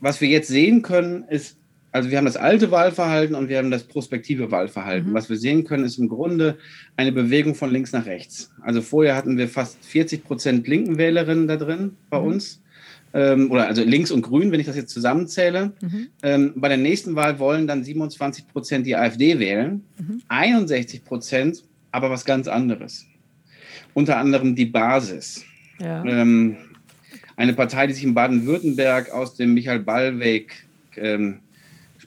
was wir jetzt sehen können, ist, also wir haben das alte Wahlverhalten und wir haben das prospektive Wahlverhalten. Mhm. Was wir sehen können, ist im Grunde eine Bewegung von links nach rechts. Also vorher hatten wir fast 40 Prozent linken Wählerinnen da drin bei mhm. uns. Ähm, oder also links und grün, wenn ich das jetzt zusammenzähle. Mhm. Ähm, bei der nächsten Wahl wollen dann 27 Prozent die AfD wählen, 61 mhm. Prozent aber was ganz anderes. Unter anderem die Basis. Ja. Ähm, eine Partei, die sich in Baden-Württemberg aus dem Michael Ballweg ähm,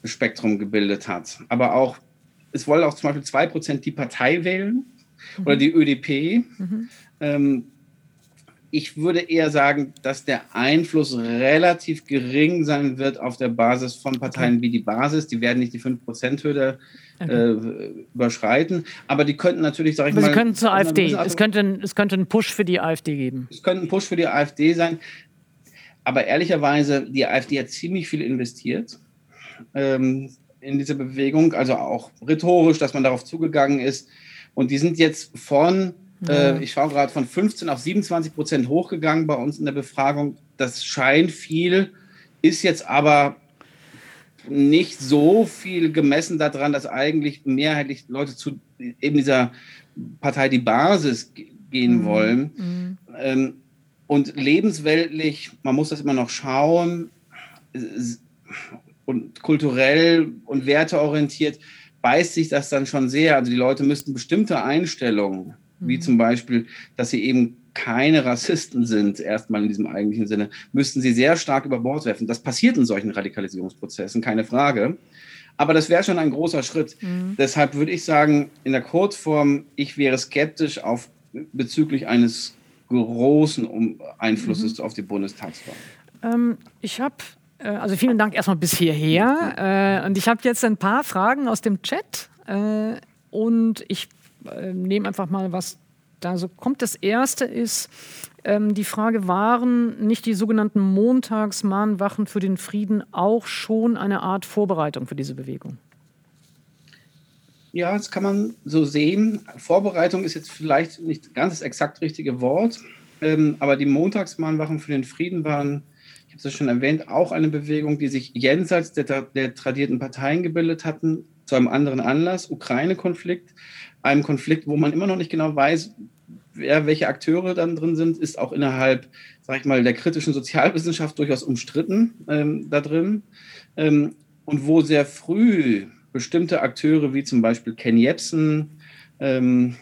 Spektrum gebildet hat. Aber auch, es wollen auch zum Beispiel 2% die Partei wählen mhm. oder die ÖDP. Mhm. Ähm, ich würde eher sagen, dass der Einfluss relativ gering sein wird auf der Basis von Parteien wie die Basis. Die werden nicht die 5%-Hürde okay. äh, überschreiten, aber die könnten natürlich, sage ich aber mal. Sie könnten zur AfD. Es könnte, es könnte einen Push für die AfD geben. Es könnte ein Push für die AfD sein. Aber ehrlicherweise, die AfD hat ziemlich viel investiert ähm, in diese Bewegung, also auch rhetorisch, dass man darauf zugegangen ist. Und die sind jetzt von, äh, ich schaue gerade, von 15 auf 27 Prozent hochgegangen bei uns in der Befragung. Das scheint viel, ist jetzt aber nicht so viel gemessen daran, dass eigentlich mehrheitlich Leute zu eben dieser Partei die Basis gehen mhm. wollen. Mhm. Ähm, und lebensweltlich, man muss das immer noch schauen, und kulturell und werteorientiert beißt sich das dann schon sehr. Also die Leute müssten bestimmte Einstellungen, mhm. wie zum Beispiel, dass sie eben keine Rassisten sind, erstmal in diesem eigentlichen Sinne, müssten sie sehr stark über Bord werfen. Das passiert in solchen Radikalisierungsprozessen, keine Frage. Aber das wäre schon ein großer Schritt. Mhm. Deshalb würde ich sagen, in der Kurzform, ich wäre skeptisch auf, bezüglich eines großen Einflusses mhm. auf die Bundestagswahl. Ähm, ich habe äh, also vielen Dank erstmal bis hierher. Äh, und ich habe jetzt ein paar Fragen aus dem Chat. Äh, und ich nehme einfach mal was da so kommt. Das erste ist ähm, die Frage, waren nicht die sogenannten Montagsmahnwachen für den Frieden auch schon eine Art Vorbereitung für diese Bewegung? Ja, das kann man so sehen. Vorbereitung ist jetzt vielleicht nicht ganz das exakt richtige Wort, ähm, aber die Montagsmahnwachen für den Frieden waren habe es schon erwähnt, auch eine Bewegung, die sich jenseits der, der tradierten Parteien gebildet hatten, zu einem anderen Anlass, Ukraine-Konflikt, einem Konflikt, wo man immer noch nicht genau weiß, wer welche Akteure dann drin sind, ist auch innerhalb, sag ich mal, der kritischen Sozialwissenschaft durchaus umstritten ähm, da drin. Ähm, und wo sehr früh bestimmte Akteure wie zum Beispiel Ken Jebsen, ähm,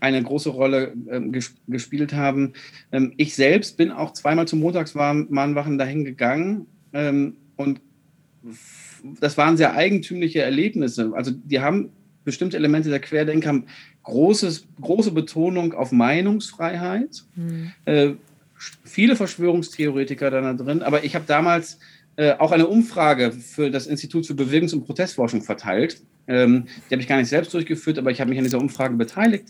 eine große Rolle ähm, gespielt haben. Ähm, ich selbst bin auch zweimal zum Montagsmahnwachen dahin gegangen ähm, und das waren sehr eigentümliche Erlebnisse. Also die haben bestimmte Elemente der Querdenker haben großes, große Betonung auf Meinungsfreiheit, mhm. äh, viele Verschwörungstheoretiker da drin, aber ich habe damals äh, auch eine Umfrage für das Institut für Bewegungs- und Protestforschung verteilt. Ähm, die habe ich gar nicht selbst durchgeführt, aber ich habe mich an dieser Umfrage beteiligt.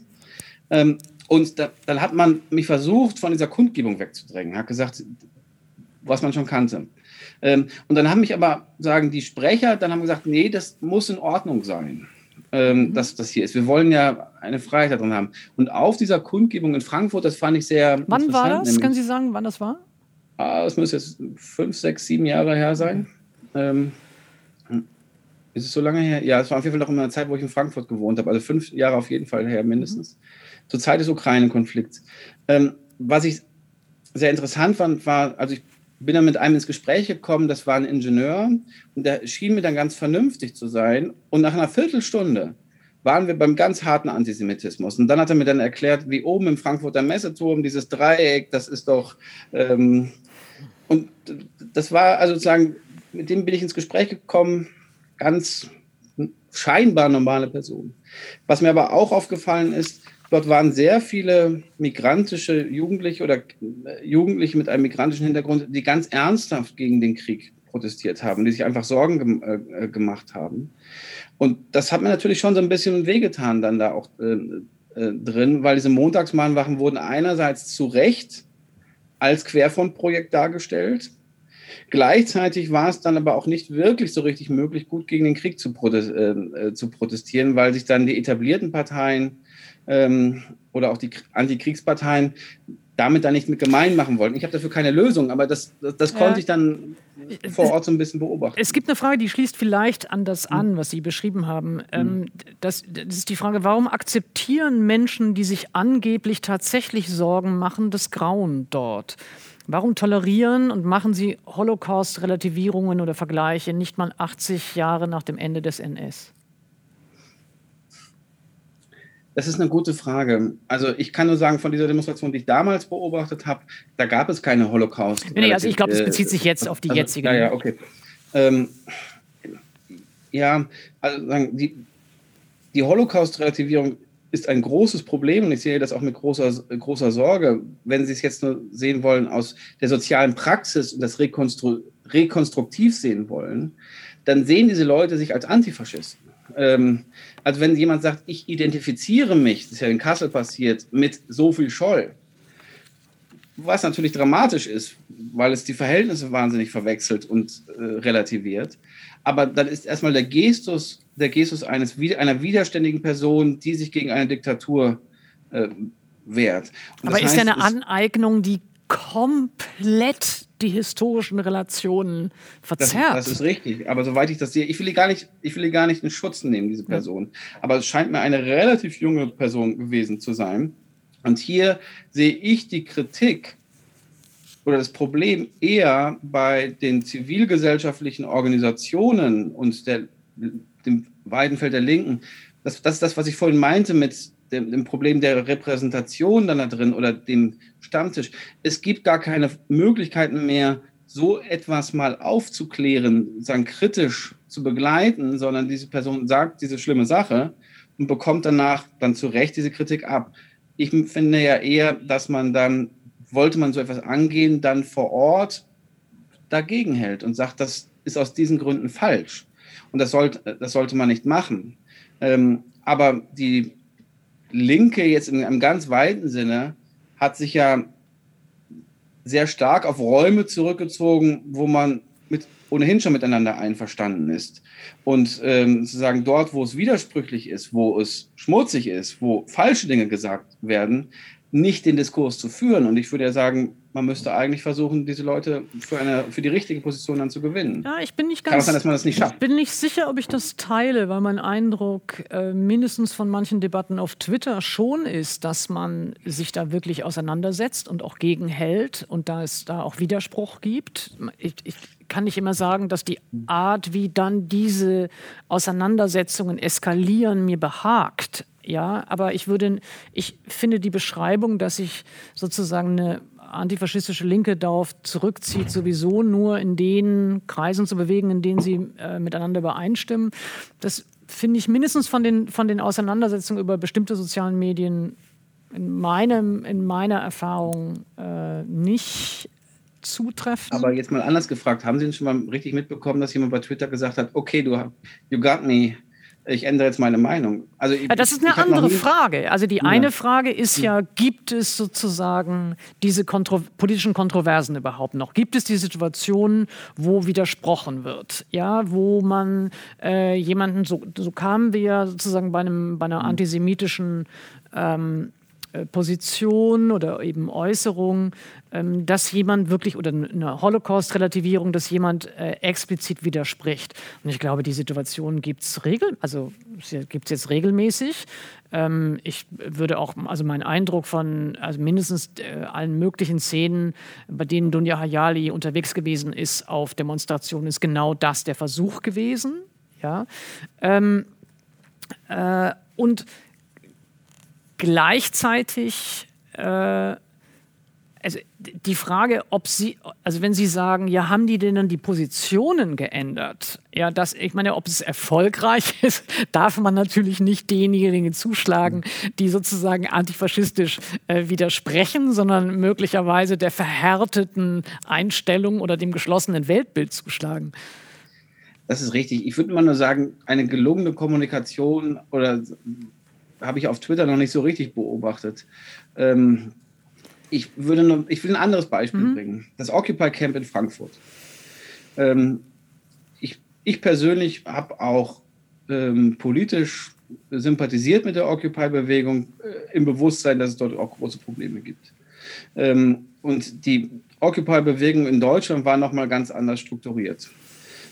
Ähm, und da, dann hat man mich versucht, von dieser Kundgebung wegzudrängen, hat gesagt, was man schon kannte. Ähm, und dann haben mich aber, sagen die Sprecher, dann haben gesagt, nee, das muss in Ordnung sein, ähm, mhm. dass das hier ist. Wir wollen ja eine Freiheit darin haben. Und auf dieser Kundgebung in Frankfurt, das fand ich sehr. Wann war das? Nämlich, Können Sie sagen, wann das war? Ah, das müsste jetzt fünf, sechs, sieben Jahre her sein. Ähm, ist es so lange her? Ja, es war auf jeden Fall noch in einer Zeit, wo ich in Frankfurt gewohnt habe. Also fünf Jahre auf jeden Fall her, mindestens. Mhm zur Zeit des Ukraine-Konflikts. Ähm, was ich sehr interessant fand, war, also ich bin dann mit einem ins Gespräch gekommen, das war ein Ingenieur und der schien mir dann ganz vernünftig zu sein. Und nach einer Viertelstunde waren wir beim ganz harten Antisemitismus. Und dann hat er mir dann erklärt, wie oben im Frankfurter Messeturm dieses Dreieck, das ist doch. Ähm, und das war also sozusagen, mit dem bin ich ins Gespräch gekommen, ganz scheinbar normale Personen. Was mir aber auch aufgefallen ist, dort waren sehr viele migrantische Jugendliche oder äh, Jugendliche mit einem migrantischen Hintergrund, die ganz ernsthaft gegen den Krieg protestiert haben, die sich einfach Sorgen äh, äh, gemacht haben. Und das hat mir natürlich schon so ein bisschen wehgetan dann da auch äh, äh, drin, weil diese Montagsmahnwachen wurden einerseits zu Recht als Querfrontprojekt dargestellt. Gleichzeitig war es dann aber auch nicht wirklich so richtig möglich, gut gegen den Krieg zu, äh, zu protestieren, weil sich dann die etablierten Parteien ähm, oder auch die Antikriegsparteien damit dann nicht mit gemein machen wollten. Ich habe dafür keine Lösung, aber das, das, das konnte ich dann vor Ort so ein bisschen beobachten. Es gibt eine Frage, die schließt vielleicht an das hm. an, was Sie beschrieben haben. Mhm. Das, das ist die Frage, warum akzeptieren Menschen, die sich angeblich tatsächlich Sorgen machen, das Grauen dort? Warum tolerieren und machen Sie Holocaust-Relativierungen oder Vergleiche nicht mal 80 Jahre nach dem Ende des NS? Das ist eine gute Frage. Also ich kann nur sagen, von dieser Demonstration, die ich damals beobachtet habe, da gab es keine Holocaust. Nee, also ich glaube, es bezieht sich jetzt auf die also, jetzige. Ja, ja, okay. Ähm, ja, also sagen, die, die Holocaust-Relativierung ist ein großes Problem und ich sehe das auch mit großer, großer Sorge. Wenn Sie es jetzt nur sehen wollen aus der sozialen Praxis und das Rekonstru rekonstruktiv sehen wollen, dann sehen diese Leute sich als Antifaschisten. Ähm, also wenn jemand sagt, ich identifiziere mich, das ist ja in Kassel passiert, mit so viel Scholl, was natürlich dramatisch ist, weil es die Verhältnisse wahnsinnig verwechselt und äh, relativiert. Aber dann ist erstmal der Gestus, der Gestus eines, einer widerständigen Person, die sich gegen eine Diktatur äh, wehrt. Und Aber ist ja eine Aneignung, die komplett die historischen Relationen verzerrt. Das, das, ist richtig. Aber soweit ich das sehe, ich will gar nicht, ich will gar nicht in Schutz nehmen, diese Person. Aber es scheint mir eine relativ junge Person gewesen zu sein. Und hier sehe ich die Kritik oder das Problem eher bei den zivilgesellschaftlichen Organisationen und der, dem Weidenfeld der Linken. Das, das ist das, was ich vorhin meinte mit dem, dem, Problem der Repräsentation dann da drin oder dem Stammtisch. Es gibt gar keine Möglichkeiten mehr, so etwas mal aufzuklären, sagen kritisch zu begleiten, sondern diese Person sagt diese schlimme Sache und bekommt danach dann zu Recht diese Kritik ab. Ich finde ja eher, dass man dann, wollte man so etwas angehen, dann vor Ort dagegen hält und sagt, das ist aus diesen Gründen falsch. Und das sollte, das sollte man nicht machen. Ähm, aber die Linke jetzt in einem ganz weiten Sinne hat sich ja sehr stark auf Räume zurückgezogen, wo man mit, ohnehin schon miteinander einverstanden ist. Und ähm, sozusagen dort, wo es widersprüchlich ist, wo es schmutzig ist, wo falsche Dinge gesagt werden, nicht den Diskurs zu führen. Und ich würde ja sagen, man müsste eigentlich versuchen, diese Leute für, eine, für die richtige Position dann zu gewinnen. Ja, ich bin nicht ganz. Kann sein, dass man das nicht schafft. Ich bin nicht sicher, ob ich das teile, weil mein Eindruck äh, mindestens von manchen Debatten auf Twitter schon ist, dass man sich da wirklich auseinandersetzt und auch gegenhält und da es da auch Widerspruch gibt. Ich, ich kann nicht immer sagen, dass die Art, wie dann diese Auseinandersetzungen eskalieren, mir behagt. Ja, aber ich würde, ich finde die Beschreibung, dass ich sozusagen eine antifaschistische Linke darauf zurückzieht, sowieso nur in den Kreisen zu bewegen, in denen sie äh, miteinander übereinstimmen. Das finde ich mindestens von den, von den Auseinandersetzungen über bestimmte sozialen Medien in, meinem, in meiner Erfahrung äh, nicht zutreffend. Aber jetzt mal anders gefragt, haben Sie denn schon mal richtig mitbekommen, dass jemand bei Twitter gesagt hat, okay, du you got me, ich ändere jetzt meine Meinung. Also ich, das ist eine andere Frage. Also die ja. eine Frage ist ja, gibt es sozusagen diese kontro politischen Kontroversen überhaupt noch? Gibt es die Situationen, wo widersprochen wird? Ja, wo man äh, jemanden, so, so kamen wir ja sozusagen bei, einem, bei einer hm. antisemitischen ähm, äh, Position oder eben Äußerung, ähm, dass jemand wirklich oder eine Holocaust-Relativierung, dass jemand äh, explizit widerspricht. Und ich glaube, die Situation gibt es regel, also gibt jetzt regelmäßig. Ähm, ich würde auch, also mein Eindruck von also mindestens äh, allen möglichen Szenen, bei denen Dunja Hayali unterwegs gewesen ist auf Demonstrationen, ist genau das der Versuch gewesen. Ja. Ähm, äh, und Gleichzeitig äh, also die Frage, ob Sie, also wenn Sie sagen, ja, haben die denn dann die Positionen geändert? Ja, das, ich meine, ob es erfolgreich (laughs) ist, darf man natürlich nicht denjenigen zuschlagen, die sozusagen antifaschistisch äh, widersprechen, sondern möglicherweise der verhärteten Einstellung oder dem geschlossenen Weltbild zuschlagen. Das ist richtig. Ich würde mal nur sagen, eine gelungene Kommunikation oder habe ich auf Twitter noch nicht so richtig beobachtet. Ähm, ich, würde noch, ich will ein anderes Beispiel mhm. bringen. Das Occupy Camp in Frankfurt. Ähm, ich, ich persönlich habe auch ähm, politisch sympathisiert mit der Occupy-Bewegung äh, im Bewusstsein, dass es dort auch große Probleme gibt. Ähm, und die Occupy-Bewegung in Deutschland war nochmal ganz anders strukturiert.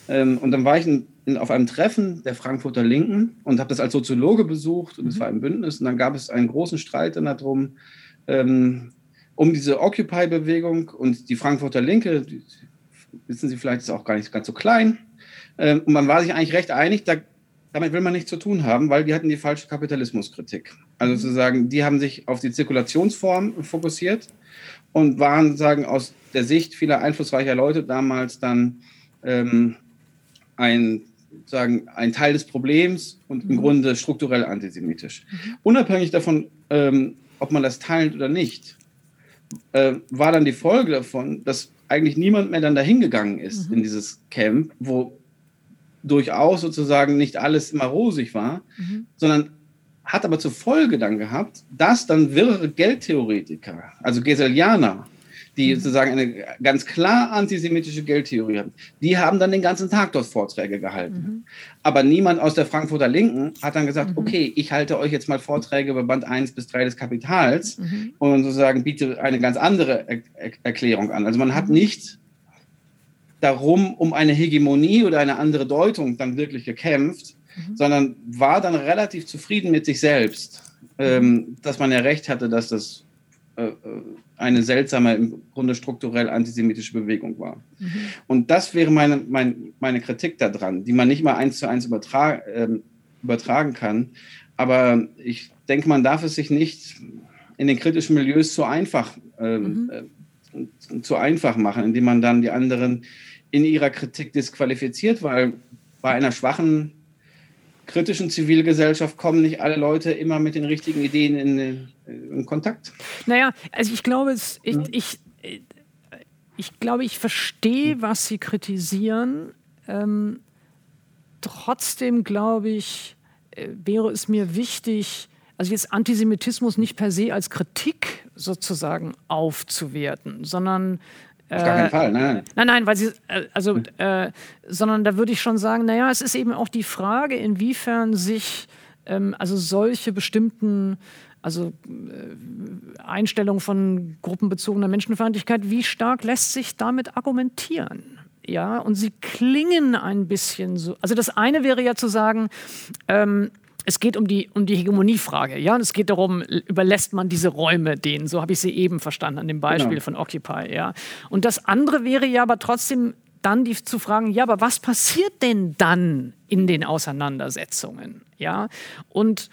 Ähm, und dann war ich in, in, auf einem Treffen der Frankfurter Linken und habe das als Soziologe besucht und es mhm. war ein Bündnis. Und dann gab es einen großen Streit dann darum, ähm, um diese Occupy-Bewegung und die Frankfurter Linke, die, wissen Sie vielleicht, ist auch gar nicht ganz so klein. Ähm, und man war sich eigentlich recht einig, da, damit will man nichts zu tun haben, weil die hatten die falsche Kapitalismuskritik. Also mhm. sozusagen, die haben sich auf die Zirkulationsform fokussiert und waren sozusagen aus der Sicht vieler einflussreicher Leute damals dann ähm, ein, sagen, ein Teil des Problems und im mhm. Grunde strukturell antisemitisch. Mhm. Unabhängig davon, ähm, ob man das teilt oder nicht, äh, war dann die Folge davon, dass eigentlich niemand mehr dann dahin gegangen ist mhm. in dieses Camp, wo durchaus sozusagen nicht alles immer rosig war, mhm. sondern hat aber zur Folge dann gehabt, dass dann wirre Geldtheoretiker, also Geselianer, die mhm. sozusagen eine ganz klar antisemitische Geldtheorie haben, die haben dann den ganzen Tag dort Vorträge gehalten. Mhm. Aber niemand aus der Frankfurter Linken hat dann gesagt, mhm. okay, ich halte euch jetzt mal Vorträge über Band 1 bis 3 des Kapitals mhm. und sozusagen biete eine ganz andere er er Erklärung an. Also man hat mhm. nicht darum, um eine Hegemonie oder eine andere Deutung dann wirklich gekämpft, mhm. sondern war dann relativ zufrieden mit sich selbst, ähm, dass man ja recht hatte, dass das eine seltsame, im Grunde strukturell antisemitische Bewegung war. Mhm. Und das wäre meine, meine, meine Kritik daran, die man nicht mal eins zu eins übertra äh, übertragen kann. Aber ich denke, man darf es sich nicht in den kritischen Milieus zu einfach, äh, mhm. äh, zu einfach machen, indem man dann die anderen in ihrer Kritik disqualifiziert, weil bei einer schwachen kritischen Zivilgesellschaft kommen nicht alle Leute immer mit den richtigen Ideen in, in Kontakt. Naja, also ich glaube, es, ich, ja. ich, ich, glaube, ich verstehe, was Sie kritisieren. Ähm, trotzdem glaube ich, äh, wäre es mir wichtig, also jetzt Antisemitismus nicht per se als Kritik sozusagen aufzuwerten, sondern auf gar keinen Fall, nein. Nein, nein, weil sie, äh, also, äh, sondern da würde ich schon sagen, naja, es ist eben auch die Frage, inwiefern sich ähm, also solche bestimmten also äh, Einstellungen von gruppenbezogener Menschenfeindlichkeit, wie stark lässt sich damit argumentieren? Ja, und sie klingen ein bisschen so. Also das eine wäre ja zu sagen, ähm, es geht um die, um die Hegemoniefrage. Ja? Und es geht darum, überlässt man diese Räume denen. So habe ich sie eben verstanden an dem Beispiel genau. von Occupy. Ja? Und das andere wäre ja aber trotzdem dann die, zu fragen, ja, aber was passiert denn dann in den Auseinandersetzungen? Ja? Und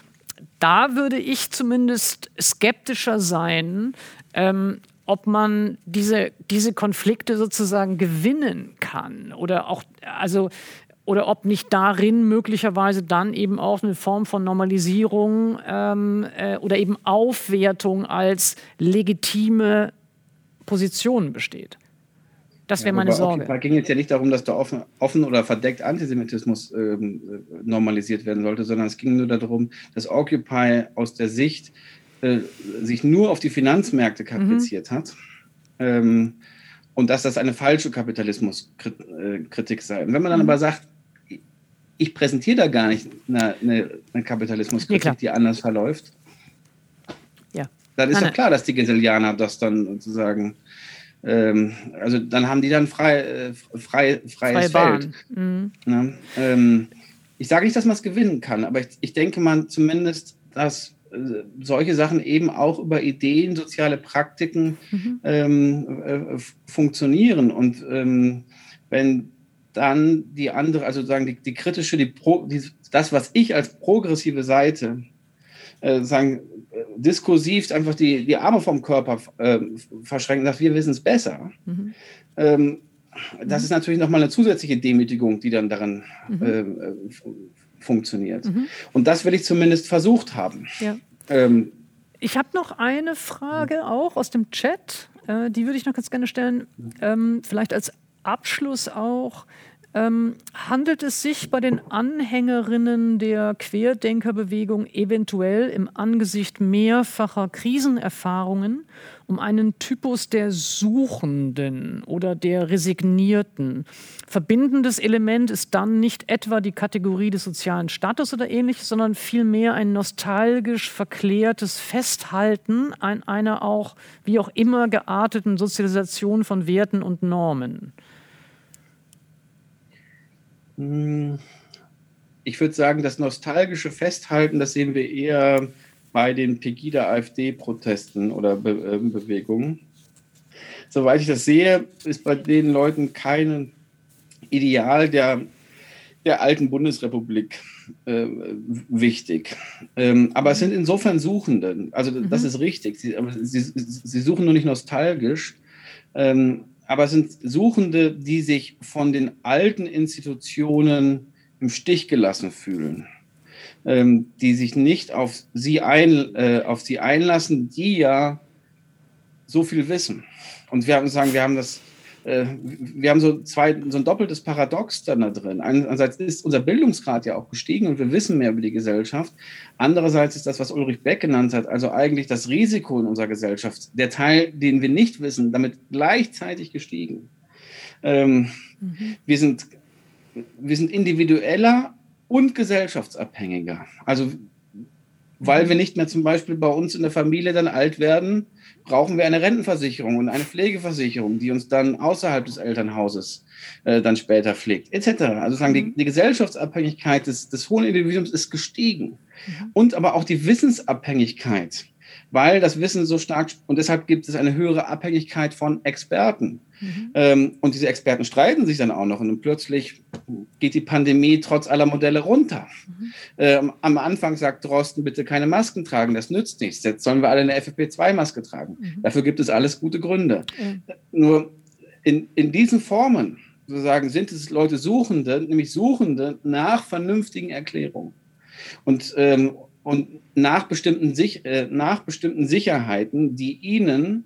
da würde ich zumindest skeptischer sein, ähm, ob man diese, diese Konflikte sozusagen gewinnen kann oder auch, also oder ob nicht darin möglicherweise dann eben auch eine Form von Normalisierung ähm, äh, oder eben Aufwertung als legitime Position besteht. Das wäre ja, meine Sorge. Es ging jetzt ja nicht darum, dass da offen, offen oder verdeckt Antisemitismus ähm, äh, normalisiert werden sollte, sondern es ging nur darum, dass Occupy aus der Sicht äh, sich nur auf die Finanzmärkte kapriziert mhm. hat. Ähm, und dass das eine falsche Kapitalismuskritik äh, sei. Und wenn man dann mhm. aber sagt, ich präsentiere da gar nicht eine, eine, eine Kapitalismuskritik, ja, die anders verläuft. Ja. Dann ist doch klar, dass die Geselianer das dann sozusagen, ähm, also dann haben die dann frei, äh, frei, freies Freie Feld. Mhm. Ja, ähm, ich sage nicht, dass man es gewinnen kann, aber ich, ich denke man zumindest, dass äh, solche Sachen eben auch über Ideen, soziale Praktiken mhm. ähm, äh, funktionieren. Und ähm, wenn dann die andere, also sagen die, die kritische, die, Pro, die, das, was ich als progressive Seite äh, sagen, diskursiv einfach die, die Arme vom Körper äh, verschränken, dass wir wissen es besser. Mhm. Ähm, das mhm. ist natürlich nochmal eine zusätzliche Demütigung, die dann daran mhm. äh, funktioniert. Mhm. Und das will ich zumindest versucht haben. Ja. Ähm, ich habe noch eine Frage auch aus dem Chat, äh, die würde ich noch ganz gerne stellen. Ähm, vielleicht als Abschluss auch. Ähm, handelt es sich bei den Anhängerinnen der Querdenkerbewegung eventuell im Angesicht mehrfacher Krisenerfahrungen um einen Typus der Suchenden oder der Resignierten? Verbindendes Element ist dann nicht etwa die Kategorie des sozialen Status oder ähnliches, sondern vielmehr ein nostalgisch verklärtes Festhalten an einer auch wie auch immer gearteten Sozialisation von Werten und Normen. Hm, ich würde sagen, das nostalgische Festhalten, das sehen wir eher bei den Pegida-AfD-Protesten oder Be äh, Bewegungen. Soweit ich das sehe, ist bei den Leuten kein Ideal der, der alten Bundesrepublik äh, wichtig. Ähm, aber es sind insofern Suchende. Also das mhm. ist richtig. Sie, sie, sie, suchen nur nicht nostalgisch, ähm, aber es sind Suchende, die sich von den alten Institutionen im Stich gelassen fühlen, ähm, die sich nicht auf sie, ein, äh, auf sie einlassen, die ja so viel wissen. Und wir haben sagen, wir haben das wir haben so, zwei, so ein doppeltes Paradox dann da drin. Einerseits ist unser Bildungsgrad ja auch gestiegen und wir wissen mehr über die Gesellschaft. Andererseits ist das, was Ulrich Beck genannt hat, also eigentlich das Risiko in unserer Gesellschaft, der Teil, den wir nicht wissen, damit gleichzeitig gestiegen. Ähm, mhm. wir, sind, wir sind individueller und gesellschaftsabhängiger. Also weil wir nicht mehr zum Beispiel bei uns in der Familie dann alt werden, brauchen wir eine Rentenversicherung und eine Pflegeversicherung, die uns dann außerhalb des Elternhauses äh, dann später pflegt, etc. Also sagen, die, mhm. die Gesellschaftsabhängigkeit des, des hohen Individuums ist gestiegen. Mhm. Und aber auch die Wissensabhängigkeit weil das Wissen so stark und deshalb gibt es eine höhere Abhängigkeit von Experten. Mhm. Ähm, und diese Experten streiten sich dann auch noch und plötzlich geht die Pandemie trotz aller Modelle runter. Mhm. Ähm, am Anfang sagt Drosten, bitte keine Masken tragen, das nützt nichts. Jetzt sollen wir alle eine FFP2-Maske tragen. Mhm. Dafür gibt es alles gute Gründe. Nur in, in diesen Formen, sozusagen, sind es Leute Suchende, nämlich Suchende nach vernünftigen Erklärungen. Und ähm, und nach bestimmten, Sich äh, nach bestimmten Sicherheiten, die ihnen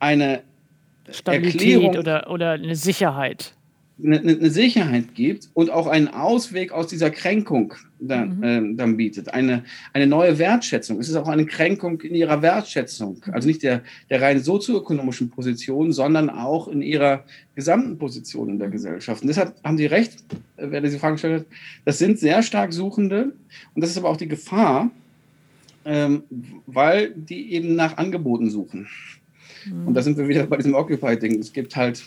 eine Stabilität Erklärung, oder, oder eine Sicherheit eine, eine, Sicherheit gibt und auch einen Ausweg aus dieser Kränkung dann, mhm. äh, dann bietet. Eine, eine neue Wertschätzung. Es ist auch eine Kränkung in ihrer Wertschätzung. Also nicht der, der rein sozioökonomischen Position, sondern auch in ihrer gesamten Position in der mhm. Gesellschaft. Und deshalb haben Sie recht, äh, wer diese Frage gestellt hat. Das sind sehr stark Suchende. Und das ist aber auch die Gefahr, ähm, weil die eben nach Angeboten suchen. Mhm. Und da sind wir wieder bei diesem Occupy-Ding. Es gibt halt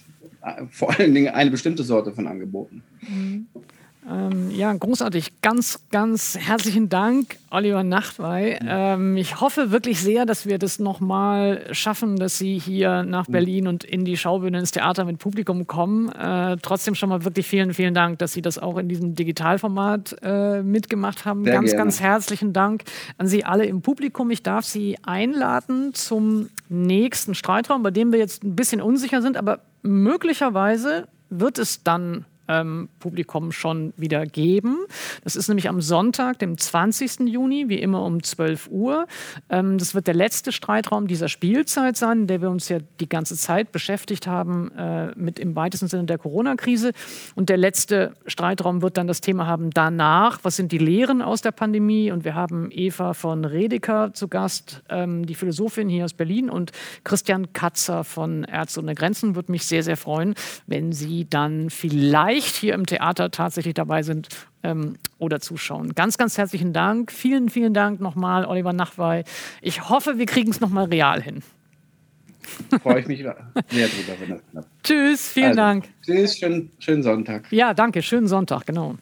vor allen Dingen eine bestimmte Sorte von Angeboten. Mhm. Ähm, ja, großartig. Ganz, ganz herzlichen Dank, Oliver Nachtwey. Ähm, ich hoffe wirklich sehr, dass wir das nochmal schaffen, dass Sie hier nach Berlin und in die Schaubühne ins Theater mit Publikum kommen. Äh, trotzdem schon mal wirklich vielen, vielen Dank, dass Sie das auch in diesem Digitalformat äh, mitgemacht haben. Sehr ganz, gerne. ganz herzlichen Dank an Sie alle im Publikum. Ich darf Sie einladen zum nächsten Streitraum, bei dem wir jetzt ein bisschen unsicher sind, aber möglicherweise wird es dann ähm, Publikum schon wieder geben. Das ist nämlich am Sonntag, dem 20. Juni, wie immer um 12 Uhr. Ähm, das wird der letzte Streitraum dieser Spielzeit sein, in der wir uns ja die ganze Zeit beschäftigt haben äh, mit im weitesten Sinne der Corona-Krise. Und der letzte Streitraum wird dann das Thema haben danach, was sind die Lehren aus der Pandemie? Und wir haben Eva von Redeker zu Gast, ähm, die Philosophin hier aus Berlin und Christian Katzer von Ärzte ohne Grenzen. Würde mich sehr, sehr freuen, wenn Sie dann vielleicht vielleicht hier im Theater tatsächlich dabei sind ähm, oder zuschauen. Ganz, ganz herzlichen Dank. Vielen, vielen Dank nochmal, Oliver Nachwey. Ich hoffe, wir kriegen es nochmal real hin. Freue ich mich sehr drüber, wenn das klappt. Tschüss, vielen also, Dank. Tschüss, schönen, schönen Sonntag. Ja, danke, schönen Sonntag, genau.